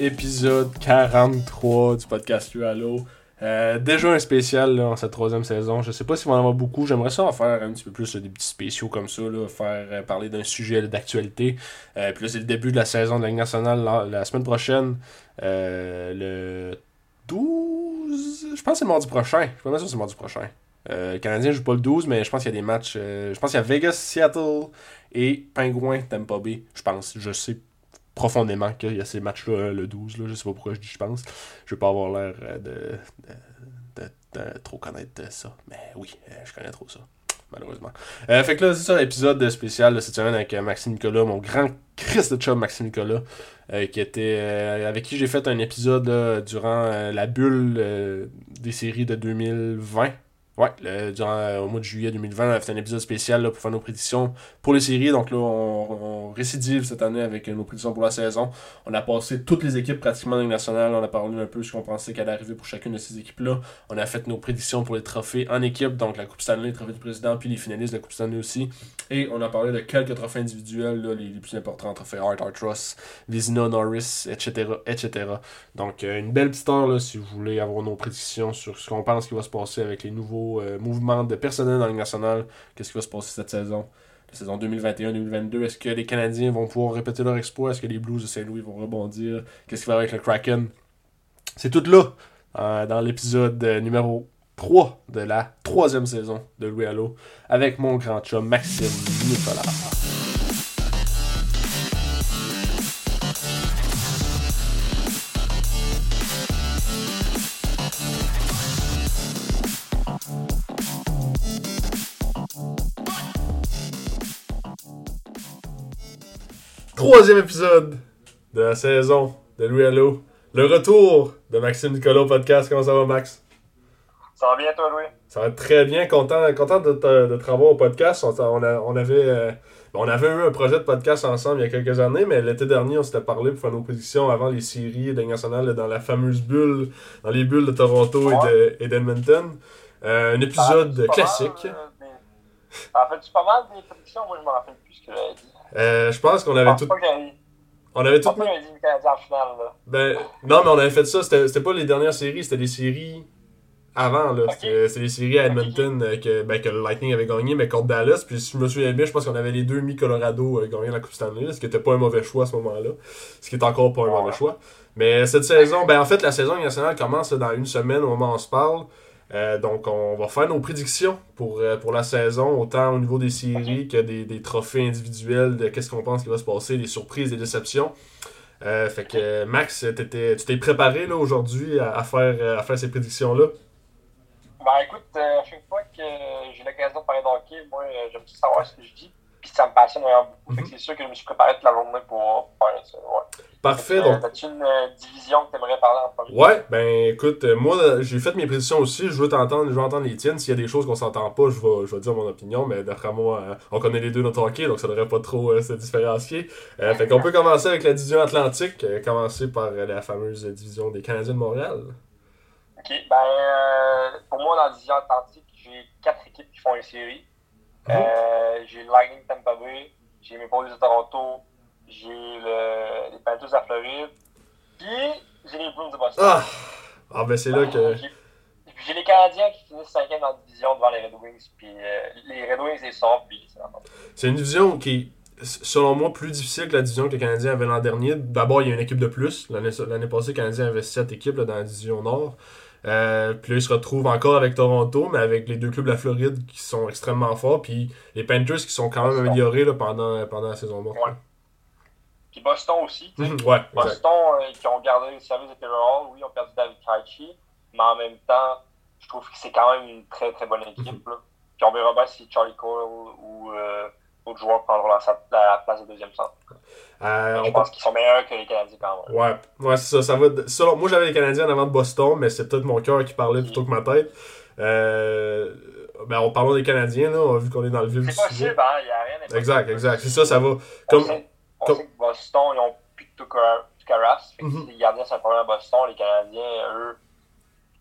épisode 43 du podcast Lualo. Euh, déjà un spécial là, en cette troisième saison. Je sais pas si on en avoir beaucoup. J'aimerais ça en faire un petit peu plus des petits spéciaux comme ça, faire euh, parler d'un sujet d'actualité. Euh, puis là, c'est le début de la saison de la Ligue nationale la, semaine prochaine. euh, le 12. Je pense que c'est mardi prochain. Je pas sûr que c'est mardi prochain. Euh, le Canadien joue pas le 12, mais je pense qu'il y a des matchs. je pense qu'il y a Vegas, Seattle et Pingouin, Tampa Bay. Je pense. Je sais profondément qu'il y a ces matchs-là euh, le 12. Là. Je sais pas pourquoi je dis je pense. Je veux pas avoir l'air euh, de, de, de- trop connaître ça. Mais oui, euh, je connais trop ça. Malheureusement. Euh, fait que là, c'est ça l'épisode spécial de cette semaine avec Maxime Nicolas, mon grand Christ de chum Maxime Nicolas, qui était avec qui j'ai fait un épisode durant la bulle des séries de 2020. Ouais, le- durant, euh, au mois de juillet 2020, on a fait un épisode spécial là, pour faire nos prédictions pour les séries. Donc là, on, récidive cette année avec euh, nos prédictions pour la saison. On a passé toutes les équipes pratiquement dans la nationale. On a parlé un peu de ce qu'on pensait qu'elle allait arriver pour chacune de ces équipes-là. On a fait nos prédictions pour les trophées en équipe, donc la Coupe Stanley, le trophée du président, puis les finalistes de la Coupe Stanley aussi. Et on a parlé de quelques trophées individuels, là, les, les plus importants, trophées Hart, Art Ross, Vizina, Norris, etc., etc. Donc euh, une belle petite heure là, si vous voulez avoir nos prédictions sur ce qu'on pense qui va se passer avec les nouveaux euh, mouvements de personnel dans la Ligue nationale. Qu'est-ce qui va se passer cette saison? La saison 2021-2022. Est-ce que les Canadiens vont pouvoir répéter leur exploit? Est-ce que les Blues de Saint-Louis vont rebondir? Qu'est-ce qui va avec le Kraken? C'est tout là euh, dans l'épisode euh, numéro 3 de la troisième saison de Louis Allo avec mon grand chum Maxime Nicolas. Troisième épisode de la saison de Louis Allo. Le retour de Maxime Nicolas au podcast. Comment ça va, Max? Ça va bien, toi, Louis? Ça va très bien. Content, content de, te, de te revoir au podcast. On, on a- on avait, euh, on avait eu un projet de podcast ensemble il y a quelques années, mais l'été dernier, on s'était parlé pour faire nos prédictions avant les séries de nationale dans la fameuse bulle, dans les bulles de Toronto et de- et d'Edmonton. Euh, un épisode classique. mal, euh, a fait pas mal des prédictions? Moi, je me rappelle plus ce que j'avais dit. Euh, je pense qu'on avait tout. On avait tout. Ben, non, mais on avait fait ça. C'était pas les dernières séries, c'était les séries avant. là. C'était les séries à Edmonton euh, que, ben, que le Lightning avait gagné, mais contre Dallas. Puis si je me souviens bien, je pense qu'on avait les deux mi-Colorado euh, gagner la Coupe Stanley, ce qui était pas un mauvais choix à ce moment-là. Ce qui est encore pas un Ouais. mauvais choix. Mais cette saison, ben en fait, la saison nationale commence là, dans une semaine au moment où on se parle. Euh, donc, on va faire nos prédictions pour, euh, pour la saison, autant au niveau des séries que des, des trophées individuels, de qu'est-ce qu'on pense qui va se passer, des surprises, des déceptions. Euh, fait que Max, t'étais- tu t'es préparé là aujourd'hui à, à faire, à faire ces prédictions-là? Ben, écoute, à chaque fois que j'ai l'occasion de parler de hockey, moi, j'aime savoir ce que je dis. Puis ça me passionne vraiment beaucoup. Fait que c'est sûr que je me suis préparé toute la journée pour faire ça. Ouais. Parfait, Euh, donc. T'as-tu une euh, division que t'aimerais parler en premier? Ouais, ben écoute, euh, moi j'ai fait mes prédictions aussi, je veux t'entendre, je veux entendre les tiennes. S'il y a des choses qu'on s'entend pas, je vais, je vais dire mon opinion, mais d'après moi, on connaît les deux notre hockey, donc ça devrait pas trop euh, se différencier. Euh, fait qu'on peut commencer avec la division Atlantique, euh, commencer par la fameuse division des Canadiens de Montréal. Ok, ben, pour moi, dans la division Atlantique, j'ai quatre équipes qui font une série. Mhm. J'ai Lightning Tampa Bay, j'ai mes Leafs de Toronto, j'ai le, les Panthers la Floride, puis j'ai les Bruins de Boston. Ah! Ah ben c'est là que... J'ai- puis j'ai les Canadiens qui finissent cinquième dans la division devant les Red Wings, puis euh, les Red Wings les sortent, puis c'est C'est une division qui est, selon moi, plus difficile que la division que les Canadiens avaient l'an dernier. D'abord, il y a une équipe de plus. L'année l'année passée, les Canadiens avaient 7 équipes là, dans la division Nord. Euh, puis là, ils se retrouvent encore avec Toronto, mais avec les deux clubs de la Floride qui sont extrêmement forts. Puis les Panthers qui sont quand même améliorés là, pendant, pendant la saison morte. Ouais. Puis Boston aussi. Mhm, ouais. Boston, euh, qui ont gardé le service de Taylor Hall, oui, ils ont perdu David Krejci, mais en même temps, je trouve que c'est quand même une très très bonne équipe. là. Puis on verra bien si Charlie Cole ou euh, d'autres joueurs prendront la, la place de deuxième centre. Euh, je pense qu'ils sont meilleurs que les Canadiens quand même. Ouais, ouais c'est ça. ça va selon- moi, j'avais les Canadiens en avant de Boston, mais c'est peut-être mon cœur qui parlait plutôt que ma tête. Euh, ben, en parlant des Canadiens, là, vu qu'on est dans le vif du sujet. possible, hein, il n'y a rien. Exact, exact. C'est ça, ça va. Comme, on sait que Boston, ils ont plus. Fait que Mhm. si les gardiens, un problème à Boston. Les Canadiens, eux,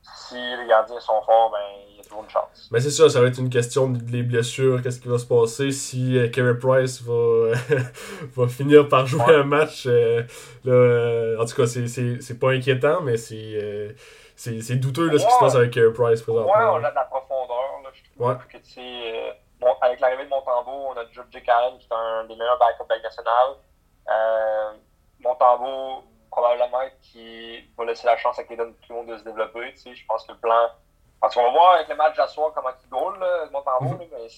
si les gardiens sont forts, ben, il y a toujours une chance. Mais c'est ça, ça va être une question des blessures, qu'est-ce qui va se passer si euh, Carey Price va, va finir par jouer un match. Euh, là, euh, en tout cas, c'est pas inquiétant, mais c'est c'est douteux là, ce qui se passe avec Carey Price présentement. Ouais, on a de la profondeur. Là, je trouve ouais. que, tu sais, bon, avec l'arrivée de Montembeau, on a Joe J. Allen qui est un des meilleurs backups nationale. Euh, Montembeau, probablement qui va laisser la chance à Clayton Clon de se développer. Tu sais, je pense que le plan. Parce qu'on va voir avec le match d'asseoir comment il goal, Montembeau, mm -hmm. mais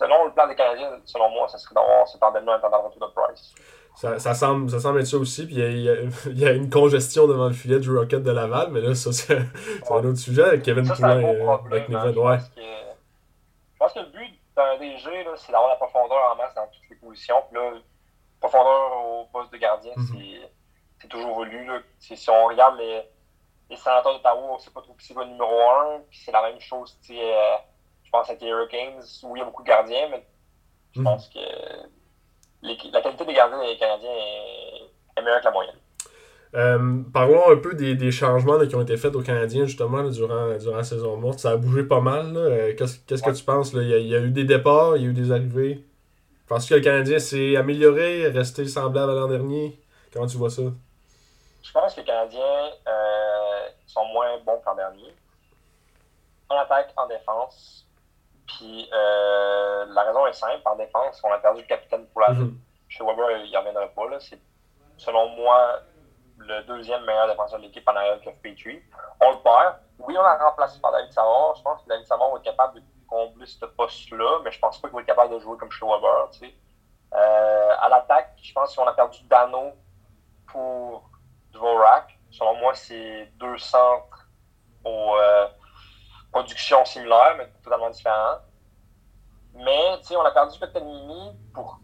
selon le plan des Canadiens, selon moi, ça serait d'avoir cet en attendant le retour de Price. Ça, ça, semble, ça semble être ça aussi. Puis il y, y, y, a une congestion devant le filet du Rocket de Laval, mais là, ça, c'est ouais. un autre sujet avec Kevin Poulin euh, avec Nevin. Ouais. Je pense que le but d'un DG, c'est d'avoir la profondeur en masse dans toutes les positions. Puis là, profondeur au poste de gardien, mm -hmm. c'est toujours voulu. Là. Si on regarde les, les sénateurs d'Ottawa, on ne sait pas trop qui c'est le numéro 1. Puis c'est la même chose, euh, je pense, avec les Hurricanes, où il y a beaucoup de gardiens, mais je mm -hmm. pense que la qualité des gardiens des Canadiens est, est meilleure que la moyenne. Euh, parlons un peu des, des changements là, qui ont été faits aux Canadiens justement là, durant, durant la saison morte. Ça a bougé pas mal. Euh, qu'est-ce ouais. que tu penses? Là? Il, y a, il y a eu des départs, il y a eu des arrivées? Penses que le Canadien s'est amélioré, resté semblable à l'an dernier? Comment tu vois ça? Je pense que les Canadiens euh, sont moins bons qu'en dernier. En attaque, en défense. Puis euh, la raison est simple. En défense, on a perdu le capitaine pour la mm -hmm. Chez Weber, il n'y reviendra pas. C'est selon moi le deuxième meilleur défenseur de l'équipe en arrière que Petrie. On le perd. Oui, on l'a remplacé par David Savard. Je pense que David Savard va être capable de combler ce poste-là, mais je pense pas qu'il va être capable de jouer comme Weber. Tu sais. euh, à l'attaque, je pense qu'on a perdu Dano pour Dvorak. Selon moi, c'est deux centres aux euh, productions similaires, mais totalement différents. Mais on a perdu Petanini pour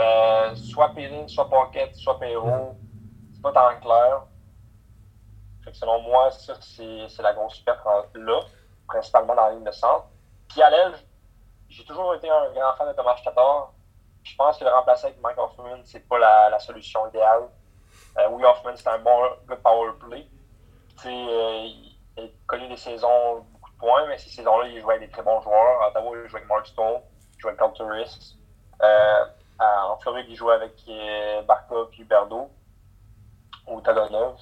euh, soit Périne, soit Pocket, soit Perrault. C'est pas tant clair. Selon moi, c'est la grosse perte là, principalement dans la ligne de centre. Puis j'ai toujours été un grand fan de Thomas Tatar. Je pense que le remplacer avec Mike Hoffman, c'est pas la, solution idéale. Euh, oui, Hoffman, c'est un bon good power play. Euh, il a connu des saisons, beaucoup de points, mais ces saisons-là, il jouait avec des très bons joueurs. À Ottawa, il jouait avec Mark Stone, il jouait avec Carl Turris. Euh, en Floride, il jouait avec euh, Barca et Huberdo ou Tadonov.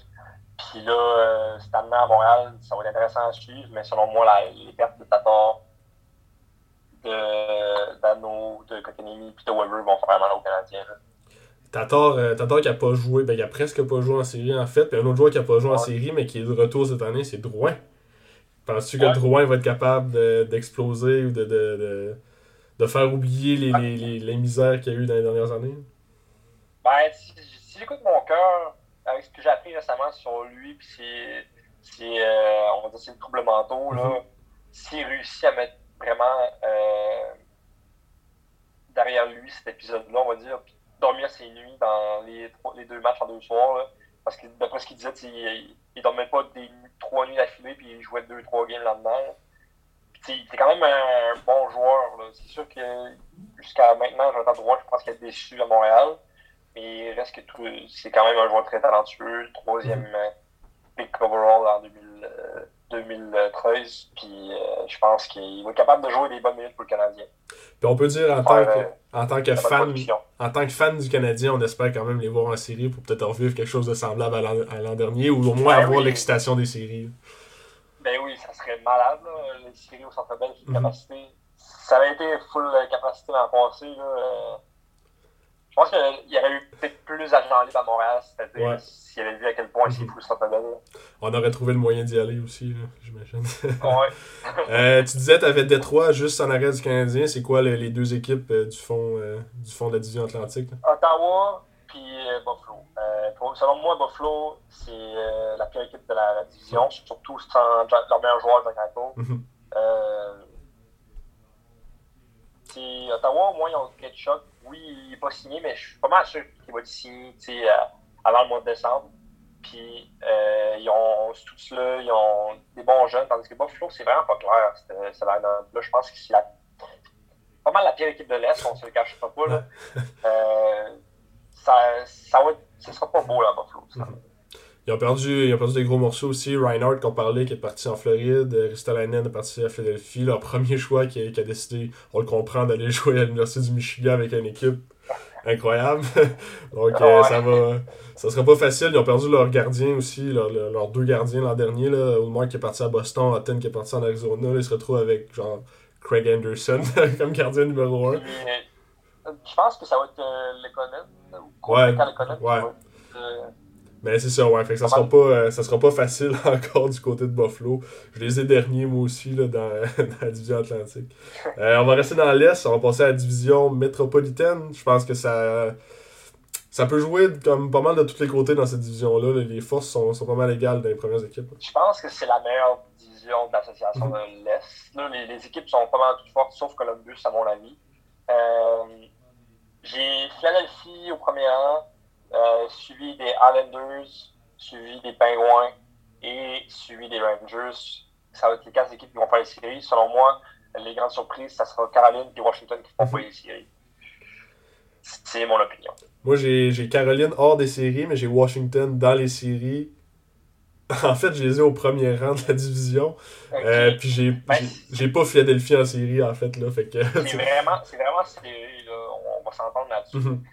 Puis là, euh, cette année à Montréal, ça va être intéressant à suivre, mais selon moi, les pertes de Tatar, de Dano, de Kotkaniemi puis de Weber vont faire mal aux Canadiens. Tatar, euh, Tatar qui n'a pas joué, ben, il a presque pas joué en série en fait. Puis un autre joueur qui n'a pas joué ouais. en série, mais qui est de retour cette année, c'est Drouin. Penses-tu que. Drouin va être capable d'exploser de, ou de, de, de, de, faire oublier les, les, les, les misères qu'il y a eu dans les dernières années? Ben, si, si j'écoute mon cœur, avec ce que j'ai appris récemment sur lui, puis c'est, euh, on va dire, c'est le trouble mentaux, là, mm -hmm. s'il réussit à mettre vraiment euh, derrière lui cet épisode-là, on va dire, puis dormir ses nuits dans les, trois, les deux matchs en deux soirs, là, parce que d'après ce qu'il disait, il, il dormait pas des trois nuits d'affilée, puis il jouait deux, trois games là-dedans. C'est quand même un bon joueur. C'est sûr que jusqu'à maintenant, Jonathan Drouin, je pense qu'il est déçu à Montréal. Mais il reste que c'est quand même un joueur très talentueux, le troisième mm-hmm. pick overall en 2000, euh, 2013. Puis euh, je pense qu'il va être capable de jouer des bonnes minutes pour le Canadien. Puis on peut dire en tant que, en tant que fan en tant que fan du Canadien, on espère quand même les voir en série pour peut-être revivre quelque chose de semblable à l'an dernier ou au moins ben avoir oui. l'excitation des séries. Ben oui, ça serait malade, là, les séries au Centre Bell, mm -hmm. capacité. Ça avait été full capacité l'an passé. Là, euh, je pense qu'il y aurait eu peut-être plus libres à Montréal été ouais. s'il avait vu à quel point c'est fou Bell. On aurait trouvé le moyen d'y aller aussi, j'imagine. Ouais. euh, tu disais que tu avais Détroit juste en arrêt du Canadien. C'est quoi les, les, deux équipes euh, du, fond, euh, du fond de la division Atlantique? Là? Ottawa puis Buffalo. Pour, selon moi, Buffalo, c'est la pire équipe de la, la division, surtout sans leur meilleur joueur, Jack Eichel. Mm -hmm. Ottawa, au moins, ils ont quelque chose oui, il n'est pas signé, mais je suis pas mal sûr qu'il va être signé avant le mois de décembre. Puis, euh, ils ont tous là, ils ont des bons jeunes, tandis que Buffalo, c'est vraiment pas clair. Ça là, je pense que c'est la, pas mal la pire équipe de l'Est, on se le cache pas. pas là. euh, ça, ça, va ce sera pas beau, là, Buffalo. Ils ont, perdu, ils ont perdu des gros morceaux aussi. Reinhardt, qu'on parlait, qui est parti en Floride. Ristolainen est parti à Philadelphie. Leur premier choix qui a, qui a décidé, on le comprend, d'aller jouer à l'Université du Michigan avec une équipe incroyable. Donc, euh, ça va. Ça sera pas facile. Ils ont perdu leur gardien aussi, leurs deux gardiens l'an dernier. Là. Oldmark qui est parti à Boston, Hutton qui est parti en Arizona. Là, ils se retrouvent avec genre Craig Anderson comme gardien numéro 1. Je pense que ça va être euh, ou ouais, ouais. Euh, mais c'est ça, ouais. Fait que ça sera pas, euh, ça sera pas facile encore du côté de Buffalo. Je les ai derniers, moi aussi, là, dans, la division Atlantique. Euh, on va rester dans l'Est. On va passer à la division métropolitaine. Je pense que ça, ça peut jouer comme pas mal de tous les côtés dans cette division-là. Les forces sont, sont, pas mal égales dans les premières équipes. Je pense que c'est la meilleure division de l'association de l'Est. Les, les, équipes sont pas mal toutes fortes, sauf Columbus, à mon avis. Euh, j'ai Philadelphie au premier rang. Euh, suivi des Islanders, suivi des Penguins et suivi des Rangers. Ça va être les quatre équipes qui vont faire les séries. Selon moi, les grandes surprises, ça sera Caroline et Washington qui vont faire les séries. C'est mon opinion. Moi, j'ai Caroline hors des séries, mais j'ai Washington dans les séries. En fait, je les ai au premier rang de la division. Euh, puis j'ai ben, j'ai pas Philadelphie en série, en fait. là. Fait que, c'est vraiment, vraiment série, là. On, va s'entendre là-dessus. Mhm.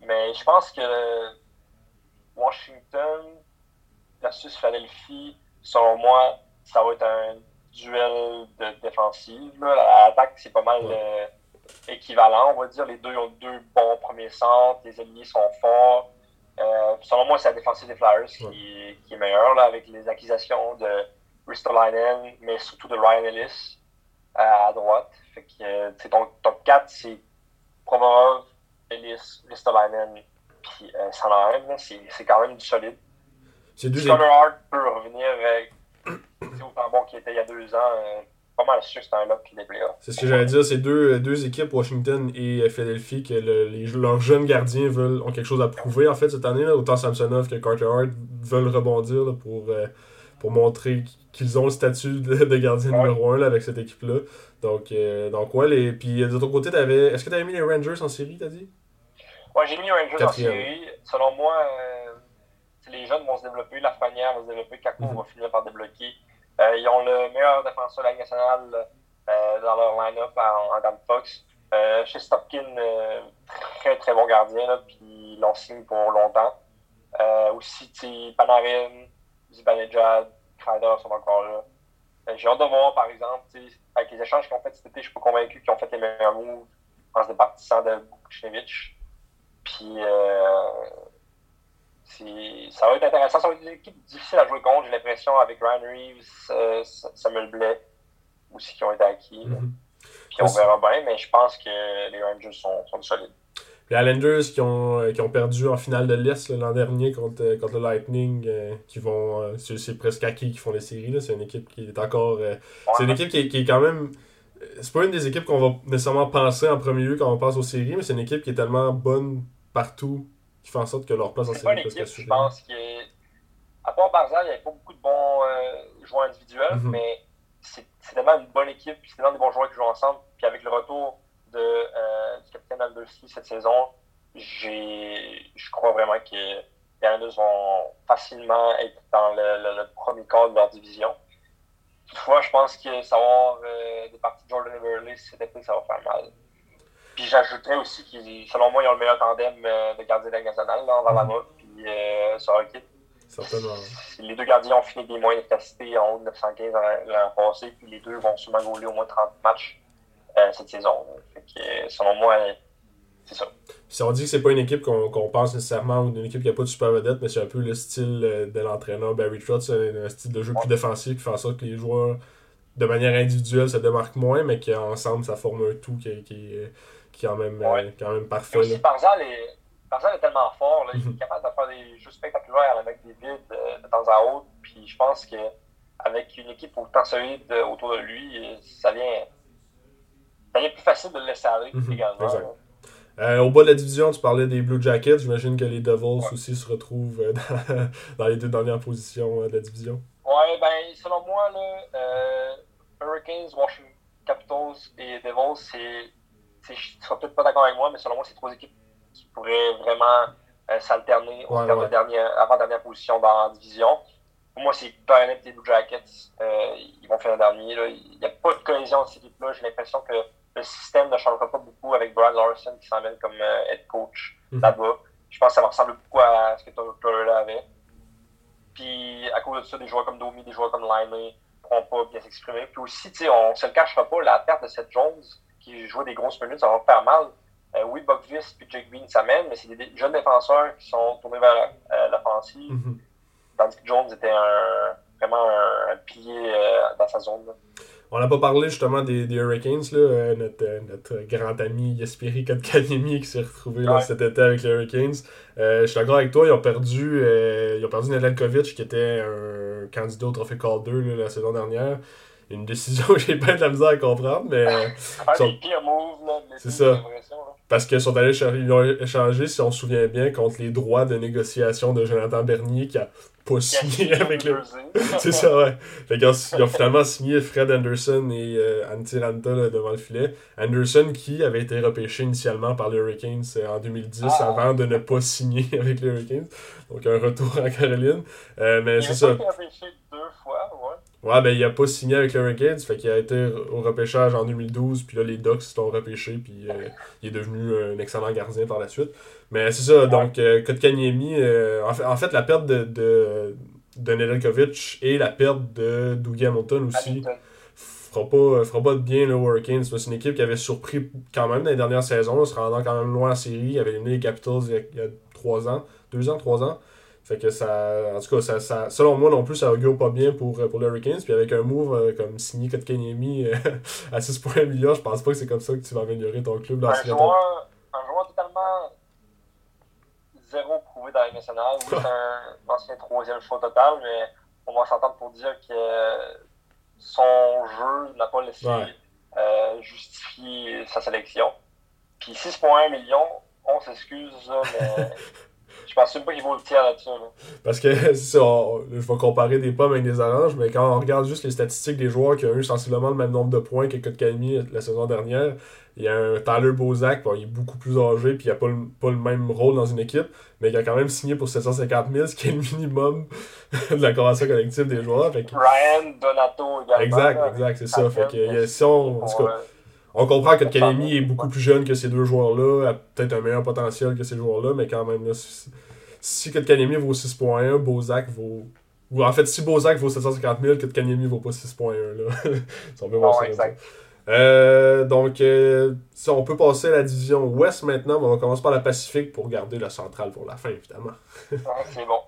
Mais je pense que Washington versus Philadelphie, selon moi, ça va être un duel de défensive. L'attaque, c'est pas mal euh, équivalent, on va dire. Les deux ont deux bons premiers centres, les ennemis sont forts. Euh, selon moi, c'est la défensive des Flyers qui, qui, est meilleure là, avec les accusations de Ristolainen, mais surtout de Ryan Ellis à, droite. Fait que, euh, ton top 4, c'est Provorov, Ellis, Ristolainen, puis euh, c'est quand même du solide. C'est deux Hart peut revenir avec autant bon qu'il était il y a deux ans. Euh, pas mal sûr que c'est un lock qui est C'est ce que j'allais dire, c'est deux, deux équipes, Washington et euh, Philadelphie, que les, leurs jeunes gardiens veulent, ont quelque chose à prouver en fait cette année. Là. Autant Samsonov que Carter Hart veulent rebondir pour, euh, pour montrer qu'ils ont le statut de, gardien numéro 1 avec cette équipe-là. Donc, donc ouais, les... puis de ton côté, t'avais... est-ce que tu avais mis les Rangers en série, t'as dit? Ouais, j'ai mis Rangers en série. Selon moi, euh, les jeunes vont se développer, la Lafrenière va se développer, Kako mm va finir par débloquer. Euh, ils ont le meilleur défenseur de la nationale euh, dans leur line-up en, en Dan Fox. chez Stopkin, très très bon gardien, là, puis ils l'ont signé pour longtemps. aussi, Panarin, Zibanejad, Kreider sont encore là. J'ai hâte de voir, par exemple, avec les échanges qu'ils ont fait cet été, je suis pas convaincu qu'ils ont fait les meilleurs moves en se départissant de Bukushevich. Puis, euh, ça va être intéressant. Ça va être une équipe difficile à jouer contre, j'ai l'impression, avec Ryan Reeves, euh, Samuel Blais aussi qui ont été acquis. Mhm. Puis on verra bien, mais je pense que les Rangers sont, sont solides. Les Islanders qui ont, euh, qui ont perdu en finale de l'Est l'an dernier contre, contre le Lightning, qui vont. c'est presque acquis qui font les séries. C'est une équipe qui est encore. C'est une équipe qui est, qui est quand même c'est pas une des équipes qu'on va nécessairement penser en premier lieu quand on pense aux séries, mais c'est une équipe qui est tellement bonne partout qui fait en sorte que leur place en série est presque assurée. Je pense que, à part Barzal, il n'y avait pas beaucoup de bons euh, joueurs individuels, mhm. mais c'est tellement une bonne équipe, c'est tellement des bons joueurs qui jouent ensemble. Puis avec le retour de, euh, du capitaine Aldersley cette saison, je crois vraiment que les Islanders vont facilement être dans le, le premier quart de leur division. Toutefois, je pense que savoir euh, des parties de Jordan Everly cet été, ça va faire mal. Puis j'ajouterais aussi qu'ils, selon moi, ils ont le meilleur tandem euh, de gardiens de la nationale, là, mm puis euh, Sorokin. Certainement. Les deux gardiens ont fini des moyens d'efficacité en haut de 915 l'an passé, puis les deux vont sûrement gauler au moins 30 matchs cette saison. Que, selon moi, c'est ça. Si on dit que c'est pas une équipe qu'on pense nécessairement ou une équipe qui n'a pas de super vedette, mais c'est un peu le style euh, de l'entraîneur Barry Trotz, un, style de jeu plus défensif qui fait en sorte que les joueurs, de manière individuelle, se démarquent moins, mais qu'ensemble, ça forme un tout qui, qui, qui est quand même, euh, quand même parfait. Aussi, est, est tellement fort, là, il est mhm. capable de faire des jeux spectaculaires avec des vides euh, de, temps à autre, puis je pense qu'avec une équipe autant solide autour de lui, ça vient, ça vient plus facile de le laisser aller mhm. également. Euh, au bas de la division, tu parlais des Blue Jackets. J'imagine que les Devils aussi se retrouvent euh, dans, les deux dernières positions euh, de la division. Ouais, ben, selon moi, là, Hurricanes, Washington Capitals et Devils, c'est. Tu seras peut-être pas d'accord avec moi, mais selon moi, c'est trois équipes qui pourraient vraiment s'alterner au terme de dernière, avant-dernière position dans la division. Pour moi, c'est Burnett et Blue Jackets. ils vont faire un dernier. Il n'y a pas de cohésion dans cette équipe-là. J'ai l'impression que le système ne changera pas beaucoup avec Brian Larson qui s'emmène comme head coach mhm. là-bas. Je pense que ça va ressembler beaucoup à ce que Florida avait. Puis à cause de ça, des joueurs comme Domi, des joueurs comme Limey ne pourront pas bien s'exprimer. Puis aussi, on ne se le cachera pas, la perte de Seth Jones, qui joue des grosses minutes, ça va faire mal. Euh, oui, Buckvis puis Jake Bean s'amènent, mais c'est des jeunes défenseurs qui sont tournés vers euh, l'offensive. Mm Tandis que Jones était un, vraiment un, pilier euh, dans sa zone. On n'a pas parlé justement des, des Hurricanes, là, euh, notre, euh, notre, grand ami Yaspiri Kotkaniemi qui s'est retrouvé là, cet été avec les Hurricanes. Euh, je suis d'accord avec toi, ils ont perdu, ils ont perdu Nedeljkovic qui était un candidat au trophée Calder là, la saison dernière. Une décision que j'ai pas de la misère à comprendre, mais. des pires moves, C'est ça. Parce qu'ils sont allés ils ont échangé, si on se souvient bien, contre les droits de négociation de Jonathan Bernier qui a pas signé avec le. c'est ça, ouais. Fait qu'ils ont, finalement signé Fred Anderson et euh, Antiranta devant le filet. Anderson qui avait été repêché initialement par les Hurricanes euh, en 2010 ah. avant de ne pas signer avec les Hurricanes. Donc un retour en Caroline. Euh, mais c'est ça. Été repêché deux fois, ouais. Ouais, ben il a pas signé avec les Hurricanes, fait qu'il a été au repêchage en 2012, puis là les Ducks l'ont repêché, puis euh, il est devenu un excellent gardien par la suite. Mais c'est ça, donc euh, Kotkaniemi, euh, en, fait, en fait la perte de, de, de Nedeljkovic et la perte de Dougie Hamilton aussi fera pas, fera pas de bien le Hurricanes. C'est une équipe qui avait surpris quand même dans les dernières saisons, se rendant quand même loin en série, il avait éliminé les Capitals il y, a, il y a trois ans, deux ans, trois ans. Fait que ça. En tout cas, ça, ça, selon moi non plus, ça augure pas bien pour, euh, pour les Hurricanes. Puis avec un move euh, comme signé Kotkaniemi euh, à 6,1 millions, je pense pas que c'est comme ça que tu vas améliorer ton club dans un joueur, un joueur totalement zéro prouvé dans la nationale. Oui, c'est un ancien troisième choix total, mais on va s'entendre pour dire que son jeu n'a pas laissé justifier sa sélection. Puis 6,1 millions, on s'excuse, mais Je pense même pas qu'il vaut le tiers là-dessus. Parce que ça, je vais comparer des pommes avec des oranges, mais quand on regarde juste les statistiques des joueurs qui ont eu sensiblement le même nombre de points que Kotkaniemi la saison dernière, il y a un Tyler Bozak, il est beaucoup plus âgé, puis il n'a pas, le, pas le même rôle dans une équipe, mais il a quand même signé pour 750 000, ce qui est le minimum de la convention collective des joueurs. Ryan Donato également. Exact, exact, c'est ça. Fait que, si on, on comprend que Kanemi est beaucoup plus jeune que ces deux joueurs-là, a peut-être un meilleur potentiel que ces joueurs-là, mais quand même, là, si, si Kanemi vaut 6.1, Bozak vaut. Ou en fait, si Bozak vaut 750 000, Kanemi vaut pas 6.1. Là. on peut voir ça. Euh, donc, euh, si on peut passer à la division Ouest maintenant, mais on va commencer par la Pacifique pour garder la centrale pour la fin, évidemment. c'est bon.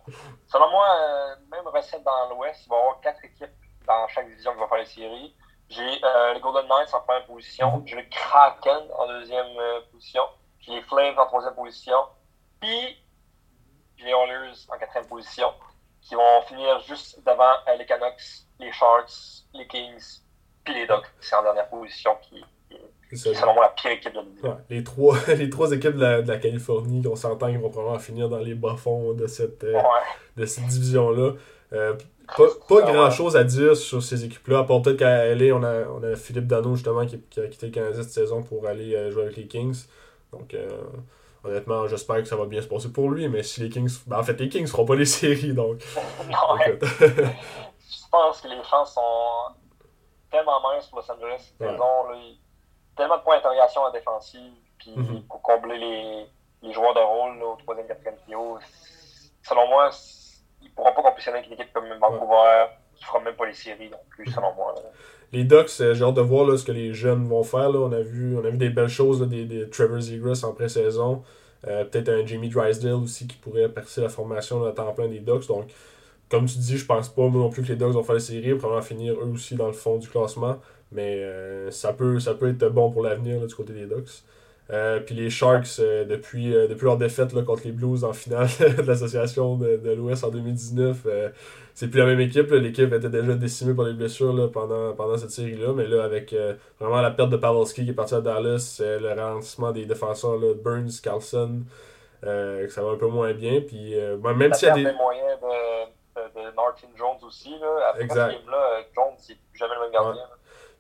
Selon moi, euh, même recette dans l'Ouest, il va y avoir quatre équipes dans chaque division qui vont faire les séries. J'ai euh, les Golden Knights en première position. Mhm. J'ai le Kraken en deuxième euh, position. J'ai les Flames en troisième position. Puis, j'ai les Oilers en quatrième position. Qui vont finir juste devant euh, les Canucks, les Sharks, les Kings, puis les Ducks. C'est en dernière position qui, est selon moi la pire équipe de la division. les, trois, les trois équipes de la, de la Californie, on s'entend qu'ils vont probablement finir dans les bas-fonds de cette, de cette division-là. Pas, grand chose à dire sur ces équipes-là, à part peut-être qu'à LA, on a, on a Philippe Dano justement qui, a quitté le Canadien cette saison pour aller euh, jouer avec les Kings. Donc euh, honnêtement, j'espère que ça va bien se passer pour lui, mais si les Kings. Ben, en fait, les Kings feront pas les séries, donc. non, je pense que les chances sont tellement minces pour Los Angeles cette saison. Là, tellement de points d'interrogation en défensive, puis mm-hmm. pour combler les, les joueurs de rôle là, au troisième, quatrième trio. Selon moi, ils pourront pas compétitionner avec une équipe comme Vancouver, qui fera même pas les séries non plus, selon moi. Les Ducks, euh, j'ai hâte de voir là, ce que les jeunes vont faire. Là. On, a vu, on a vu des belles choses, là, des, des Trevor Zegras en pré-saison. Euh, peut-être un Jamie Drysdale aussi qui pourrait percer la formation à temps plein des Ducks. Donc, comme tu dis, je pense pas non plus que les Ducks vont faire les séries. Probablement finir eux aussi dans le fond du classement. Mais euh, ça, peut, ça peut être bon pour l'avenir du côté des Ducks. Euh, puis les Sharks, euh, depuis, euh, depuis leur défaite là, contre les Blues en finale de l'association de, de l'Ouest en 2019, c'est plus la même équipe. L'équipe était déjà décimée par les blessures là, pendant, pendant cette série-là. Mais là, avec vraiment la perte de Pavelski qui est parti à Dallas, le ralentissement des défenseurs là, Burns, Carlson, ça va un peu moins bien. Puis, même s'il y a des. moyens de, de, Martin Jones aussi. Là. Après exact. ce game-là, Jones, c'est plus jamais le même gardien.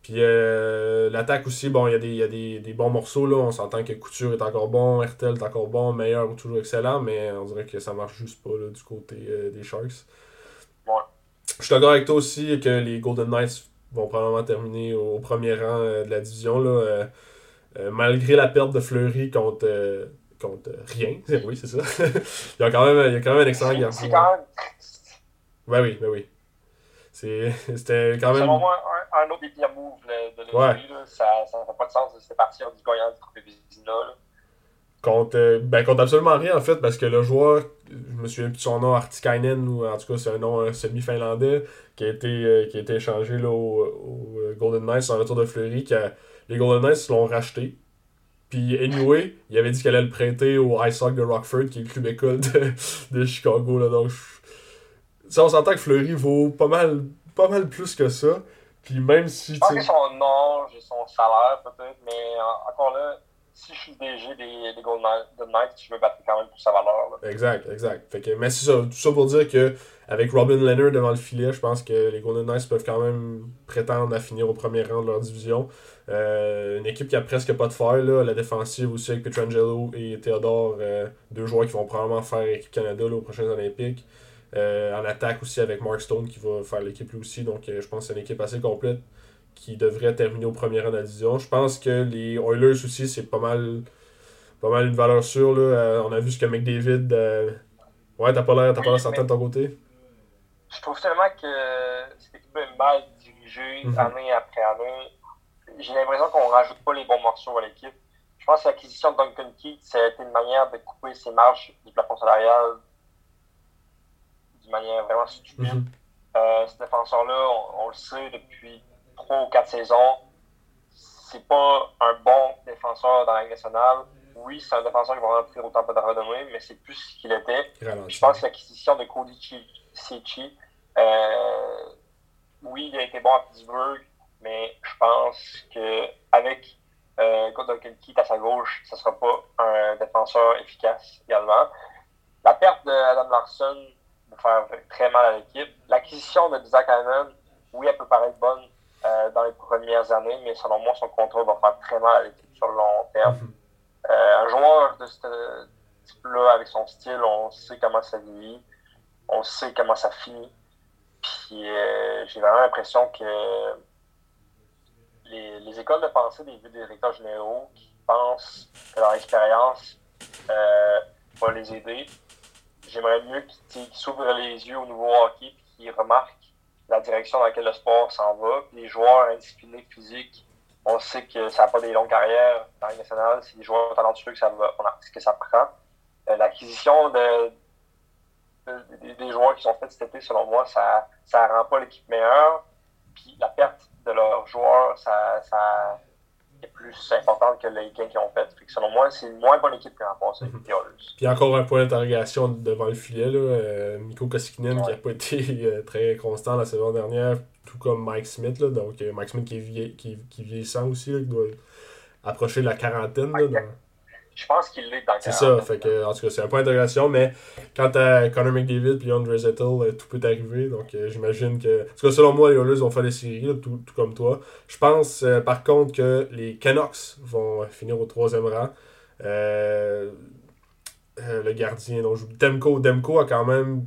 Puis euh, l'attaque aussi, bon, il y a, des, y a des, des, bons morceaux, là. On s'entend que Couture est encore bon, Hertel est encore bon, Meilleur ou toujours excellent, mais on dirait que ça marche juste pas là, du côté euh, des Sharks. Ouais. Je suis d'accord avec toi aussi que les Golden Knights vont probablement terminer au, premier rang euh, de la division, là. malgré la perte de Fleury contre, contre rien. oui, c'est ça. il, y a quand même, il y a quand même un excellent gardien. C'est quand même Ben oui, ben oui. C'était quand même. Selon moi, un, un autre des pires moves de l'aujourd'hui, ouais. ça n'a pas de sens. C'était partir du gagnant du Trophée Vizina. Contre, euh, ben, contre absolument rien en fait, parce que le joueur, je me souviens plus de son nom, Artikainen, ou en tout cas c'est un nom euh, semi-finlandais, qui a été, euh, qui a été échangé là, au, au, Golden Knights en retour de Fleury. Qui a, les Golden Knights l'ont racheté. Puis, anyway, il avait dit qu'elle allait le prêter au Ice Hockey de Rockford, qui est le club école de, de Chicago. Là, donc, ça, on s'entend que Fleury vaut pas mal, pas mal plus que ça. Puis même si. Je pense que son et son salaire, peut-être, mais encore là, si je suis DG des, des Golden Knights, je me battrais quand même pour sa valeur. Là. Exact, exact. Fait que, mais c'est ça, tout ça pour dire que avec Robin Leonard devant le filet, je pense que les Golden Knights peuvent quand même prétendre à finir au premier rang de leur division. Euh, une équipe qui a presque pas de fer, là, la défensive aussi avec Petrangelo et Theodore, euh, deux joueurs qui vont probablement faire équipe Canada là, aux prochains Olympiques. Euh, en attaque aussi avec Mark Stone qui va faire l'équipe lui aussi. Donc euh, je pense que c'est une équipe assez complète qui devrait terminer au premier rang de la division. Je pense que les Oilers aussi, c'est pas mal pas mal une valeur sûre. Là. Euh, on a vu ce que McDavid. Ouais, t'as pas l'air oui, certain de ton côté? Je trouve tellement que cette équipe est mal dirigée mm-hmm. année après année. J'ai l'impression qu'on rajoute pas les bons morceaux à l'équipe. Je pense que l'acquisition de Duncan Keith, c'est une manière de couper ses marges du plafond salarial d'une manière vraiment stupide. Mm -hmm. ce défenseur-là, on, on, le sait depuis trois ou quatre saisons, c'est pas un bon défenseur dans la Ligue nationale. Oui, c'est un défenseur qui va rentrer au temple de renommée, mais c'est plus ce qu'il était. Je pense que l'acquisition de Cody Cici, euh, oui, il a été bon à Pittsburgh, mais je pense qu'avec euh, Duncan Keith à sa gauche, ce ne sera pas un défenseur efficace également. La perte d'Adam Larson faire très mal à l'équipe. L'acquisition de Isaac Allen, oui, elle peut paraître bonne euh, dans les premières années, mais selon moi, son contrat va faire très mal à l'équipe sur le long terme. Mhm. Euh, un joueur de ce type-là, avec son style, on sait comment ça vieillit, on sait comment ça finit. Puis euh, j'ai vraiment l'impression que les, les, écoles de pensée des directeurs généraux qui pensent que leur expérience va les aider, j'aimerais mieux qu'ils s'ouvrent les yeux au nouveau hockey et qu'ils remarquent la direction dans laquelle le sport s'en va. les joueurs indisciplinés physiques, on sait que ça n'a pas des longues carrières dans la nationale. C'est des joueurs talentueux que ça, va, que ça prend. Euh, l'acquisition de, des joueurs qui sont faits cet été, selon moi, ça ne rend pas l'équipe meilleure. Puis la perte de leurs joueurs, ça, ça est plus importante que les gains qu'ils ont fait. selon moi, c'est une moins bonne équipe que l'an passé, mm Puis encore un point d'interrogation devant le filet, là, euh, Mikko Koskinen qui n'a pas été euh, très constant la saison dernière, tout comme Mike Smith. Là, donc euh, Mike Smith qui est, vie, qui, qui vieillissant aussi, là, qui doit approcher de la quarantaine. Là, dans... Je pense qu'il l'est dans C'est ça, fait que, en tout cas, c'est un point d'interrogation, mais quant à Connor McDavid et Andre Zettel, euh, tout peut arriver, donc euh, j'imagine que. En tout cas, selon moi, les Oilers vont faire les séries, tout, tout, comme toi. Je pense, euh, par contre, que les Canucks vont finir au troisième rang. le gardien, donc, Demko. Demko a quand même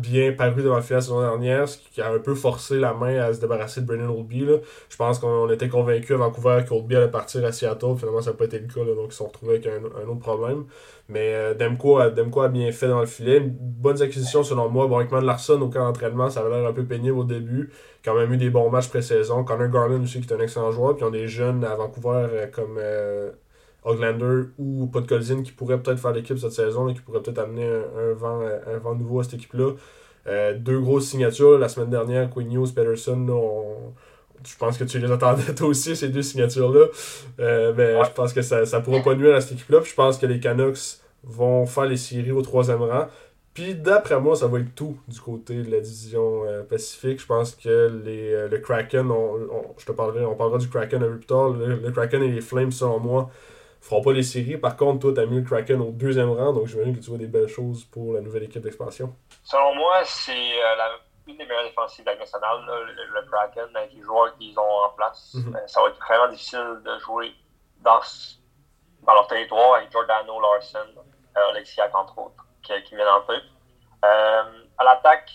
bien paru devant le final la saison dernière, ce qui a un peu forcé la main à se débarrasser de Brennan Oldby. Je pense qu'on était convaincu à Vancouver qu'Oldby allait partir à Seattle. Finalement, ça n'a pas été le cas, donc ils se sont retrouvés avec un, autre problème. Mais euh, Demko, a, Demko a bien fait dans le filet. Une bonne acquisition selon moi. Bon, Man Larson au camp d'entraînement, ça avait l'air un peu pénible au début. Quand même eu des bons matchs pré-saison. Connor Garland aussi, qui est un excellent joueur. Puis on des jeunes à Vancouver euh, comme. Euh, Oglander ou Podkolzin qui pourrait peut-être faire l'équipe cette saison, et qui pourrait peut-être amener un, vent, un vent nouveau à cette équipe-là. Euh, deux grosses signatures la semaine dernière, Quinn News, Peterson, je pense que tu les attendais toi aussi, ces deux signatures-là. Euh, mais je pense que ça ne pourra pas nuire à cette équipe-là. je pense que les Canucks vont faire les séries au troisième rang. Puis d'après moi, ça va être tout du côté de la division euh, Pacifique. Je pense que les, le Kraken, je te parlerai, on parlera du Kraken un peu plus tard. le Kraken et les Flames, selon moi, feront pas les séries. Par contre, toi, tu as mis le Kraken au deuxième rang, donc j'imagine que tu vois des belles choses pour la nouvelle équipe d'expansion. Selon moi, c'est euh, une des meilleures défensives de la nationale, le, Kraken, avec les joueurs qu'ils ont en place. Mhm. Euh, ça va être vraiment difficile de jouer dans, dans leur territoire avec Giordano, Larson, euh, Alexiak, entre autres, qui, qui viennent en tête. Euh, à l'attaque,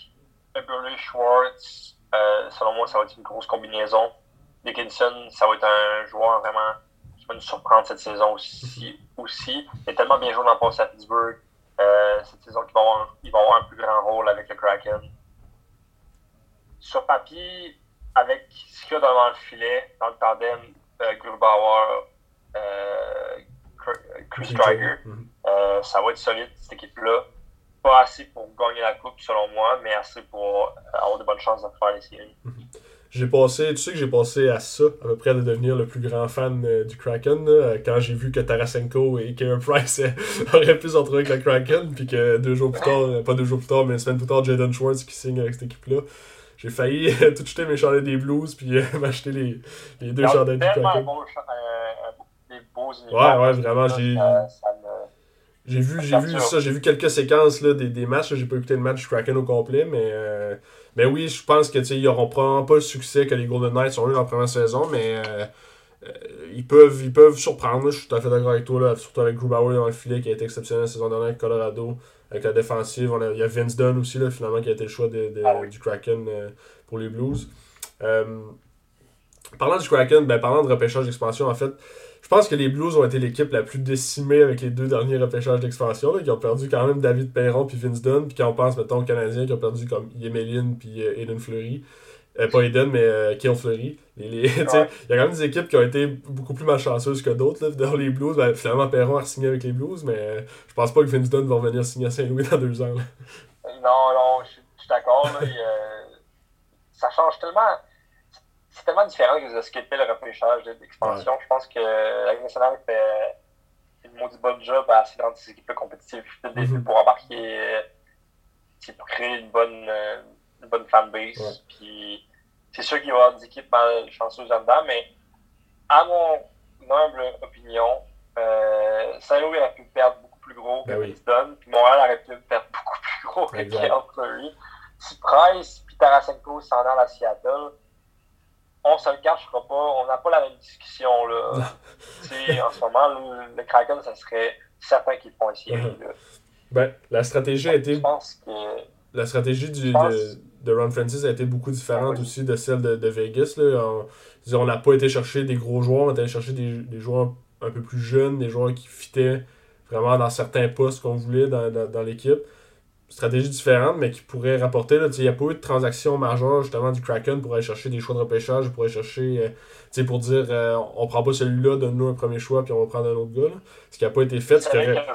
Eberle, Schwartz, euh, selon moi, ça va être une grosse combinaison. Dickinson, ça va être un joueur vraiment va nous surprendre cette saison aussi. aussi. Il est tellement bien joué dans le poste à Pittsburgh. Euh, cette saison qu'il va, avoir, un plus grand rôle avec le Kraken. Sur papier, avec ce qu'il y a devant le filet, dans le tandem euh, Grubauer, euh, Chris Stryger, euh, ça va être solide, cette équipe-là. Pas assez pour gagner la coupe, selon moi, mais assez pour avoir de bonnes chances de faire les séries. Mhm. J'ai passé, tu sais que j'ai passé à ça, à peu près de devenir le plus grand fan euh, du Kraken, quand j'ai vu que Tarasenko et Karen Price euh, auraient pu s'entrer avec le Kraken, puis que deux jours plus tard, euh, pas deux jours plus tard, mais une semaine plus tard, Jaden Schwartz qui signe avec cette équipe-là. J'ai failli tout jeter mes chandelles des Blues, puis m'acheter les, les deux chandelles du Kraken. Beau, des beaux ouais, ouais, vraiment, j'ai. J'ai vu, j'ai vu ça, j'ai vu quelques séquences là, des, des matchs. J'ai pas écouté le match Kraken au complet, mais mais oui, je pense que ils n'auront probablement pas le succès que les Golden Knights ont eu dans la première saison, mais euh, euh, ils, peuvent, ils peuvent surprendre. Je suis tout à fait d'accord avec toi, là, surtout avec Grubauer dans le filet qui a été exceptionnel la saison dernière avec Colorado. Avec la défensive, il y a Vince Dunn aussi, là, finalement, qui a été le choix de, ah du Kraken euh, pour les Blues. parlant du Kraken, ben, parlant de repêchage d'expansion, en fait, je pense que les Blues ont été l'équipe la plus décimée avec les deux derniers repêchages d'expansion. Qui ont perdu quand même David Perron puis Vince Dunn. Puis quand on pense, mettons, aux Canadiens qui ont perdu comme Yemelin puis euh, Aiden Fleury. Euh, pas Aiden, mais euh, Fleury. Il y a quand même des équipes qui ont été beaucoup plus malchanceuses que d'autres. Dans les Blues, ben, finalement, Perron a signé avec les Blues, mais euh, je pense pas que Vince Dunn va revenir signer à Saint-Louis dans deux ans. Non, non, je suis d'accord. ça change tellement tellement différent que de skipper le repêchage d'expansion. Je pense que la Ligue nationale fait une maudite bonne job à essayer de rendre ces équipes compétitives mm pour embarquer, pour créer une bonne, euh, une bonne fanbase. Puis c'est sûr qu'il y avoir des équipes mal chanceuses là-dedans, mais à mon humble opinion, euh, Saint-Louis aurait pu perdre beaucoup plus gros que ben puis Montréal aurait pu perdre beaucoup plus gros que Kyle Fleury. Si Price puis Tarasenko s'en allent à Seattle, on se le cachera pas, on n'a pas la même discussion. Là. en ce moment, le, Kraken, ça serait certain qu'ils font essayer. Mhm. Ben, la stratégie a été. La stratégie du, de, Ron Francis a été beaucoup différente aussi de celle de, Vegas. Là. On n'a pas été chercher des gros joueurs, on a été chercher des, des, joueurs un peu plus jeunes, des joueurs qui fitaient vraiment dans certains postes qu'on voulait dans, dans, dans l'équipe stratégie différente, mais qui pourrait rapporter. Il n'y a pas eu de transaction majeure justement du Kraken pour aller chercher des choix de repêchage, pour aller chercher, euh, pour dire euh, on prend pas celui-là, donne-nous un premier choix, puis on va prendre un autre gars. Ce qui n'a pas été fait, ce qui, aurait,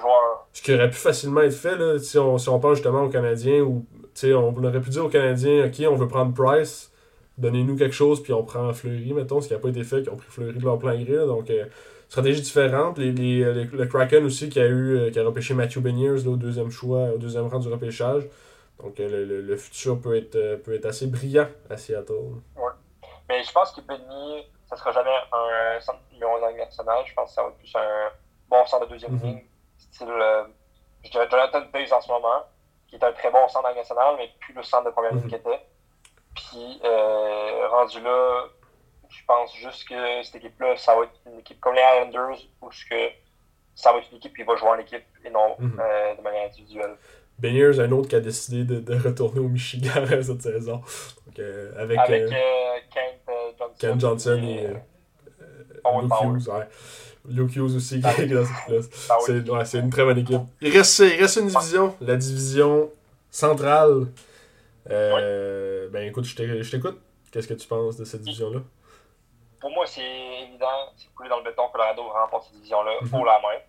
ce qui aurait pu facilement être fait là, si, on, si on pense justement aux Canadiens, ou on aurait pu dire aux Canadiens ok, on veut prendre Price, donnez-nous quelque chose, puis on prend Fleury, mettons, ce qui n'a pas été fait, qui ont pris Fleury de leur plein gré. donc, euh, stratégie différente. Les, les, le Kraken aussi qui a eu euh, qui a repêché Matthew Beniers au deuxième choix, au deuxième rang du repêchage. Donc euh, le, le, futur peut être, euh, peut être assez brillant à Seattle. Ouais. Mais je pense que Benny, ça sera jamais un centre numéro 1 national. Je pense que ça va être plus un bon centre de deuxième mm-hmm. ligne. Style, je dirais Jonathan Pace en ce moment, qui est un très bon centre national, mais plus le centre de première ligne mm-hmm. qu'il était. Puis rendu là, je pense juste que cette équipe-là, ça va être une équipe comme les Islanders, où que ça va être une équipe qui va jouer en équipe et non mhm. euh, de manière individuelle. Beniers, un autre qui a décidé de, de retourner au Michigan cette saison. Donc, euh, avec avec euh, euh Kent Johnson. Kent Johnson et, Luke Hughes. Ouais. Luke Hughes aussi qui est dans cette C'est ouais, une très bonne équipe. Il reste, il reste une division, la division centrale. Ben écoute, je t'écoute. Qu'est-ce que tu penses de cette division-là? Pour moi, c'est évident, c'est coulé dans le béton, Colorado remporte cette division-là pour mhm. la main.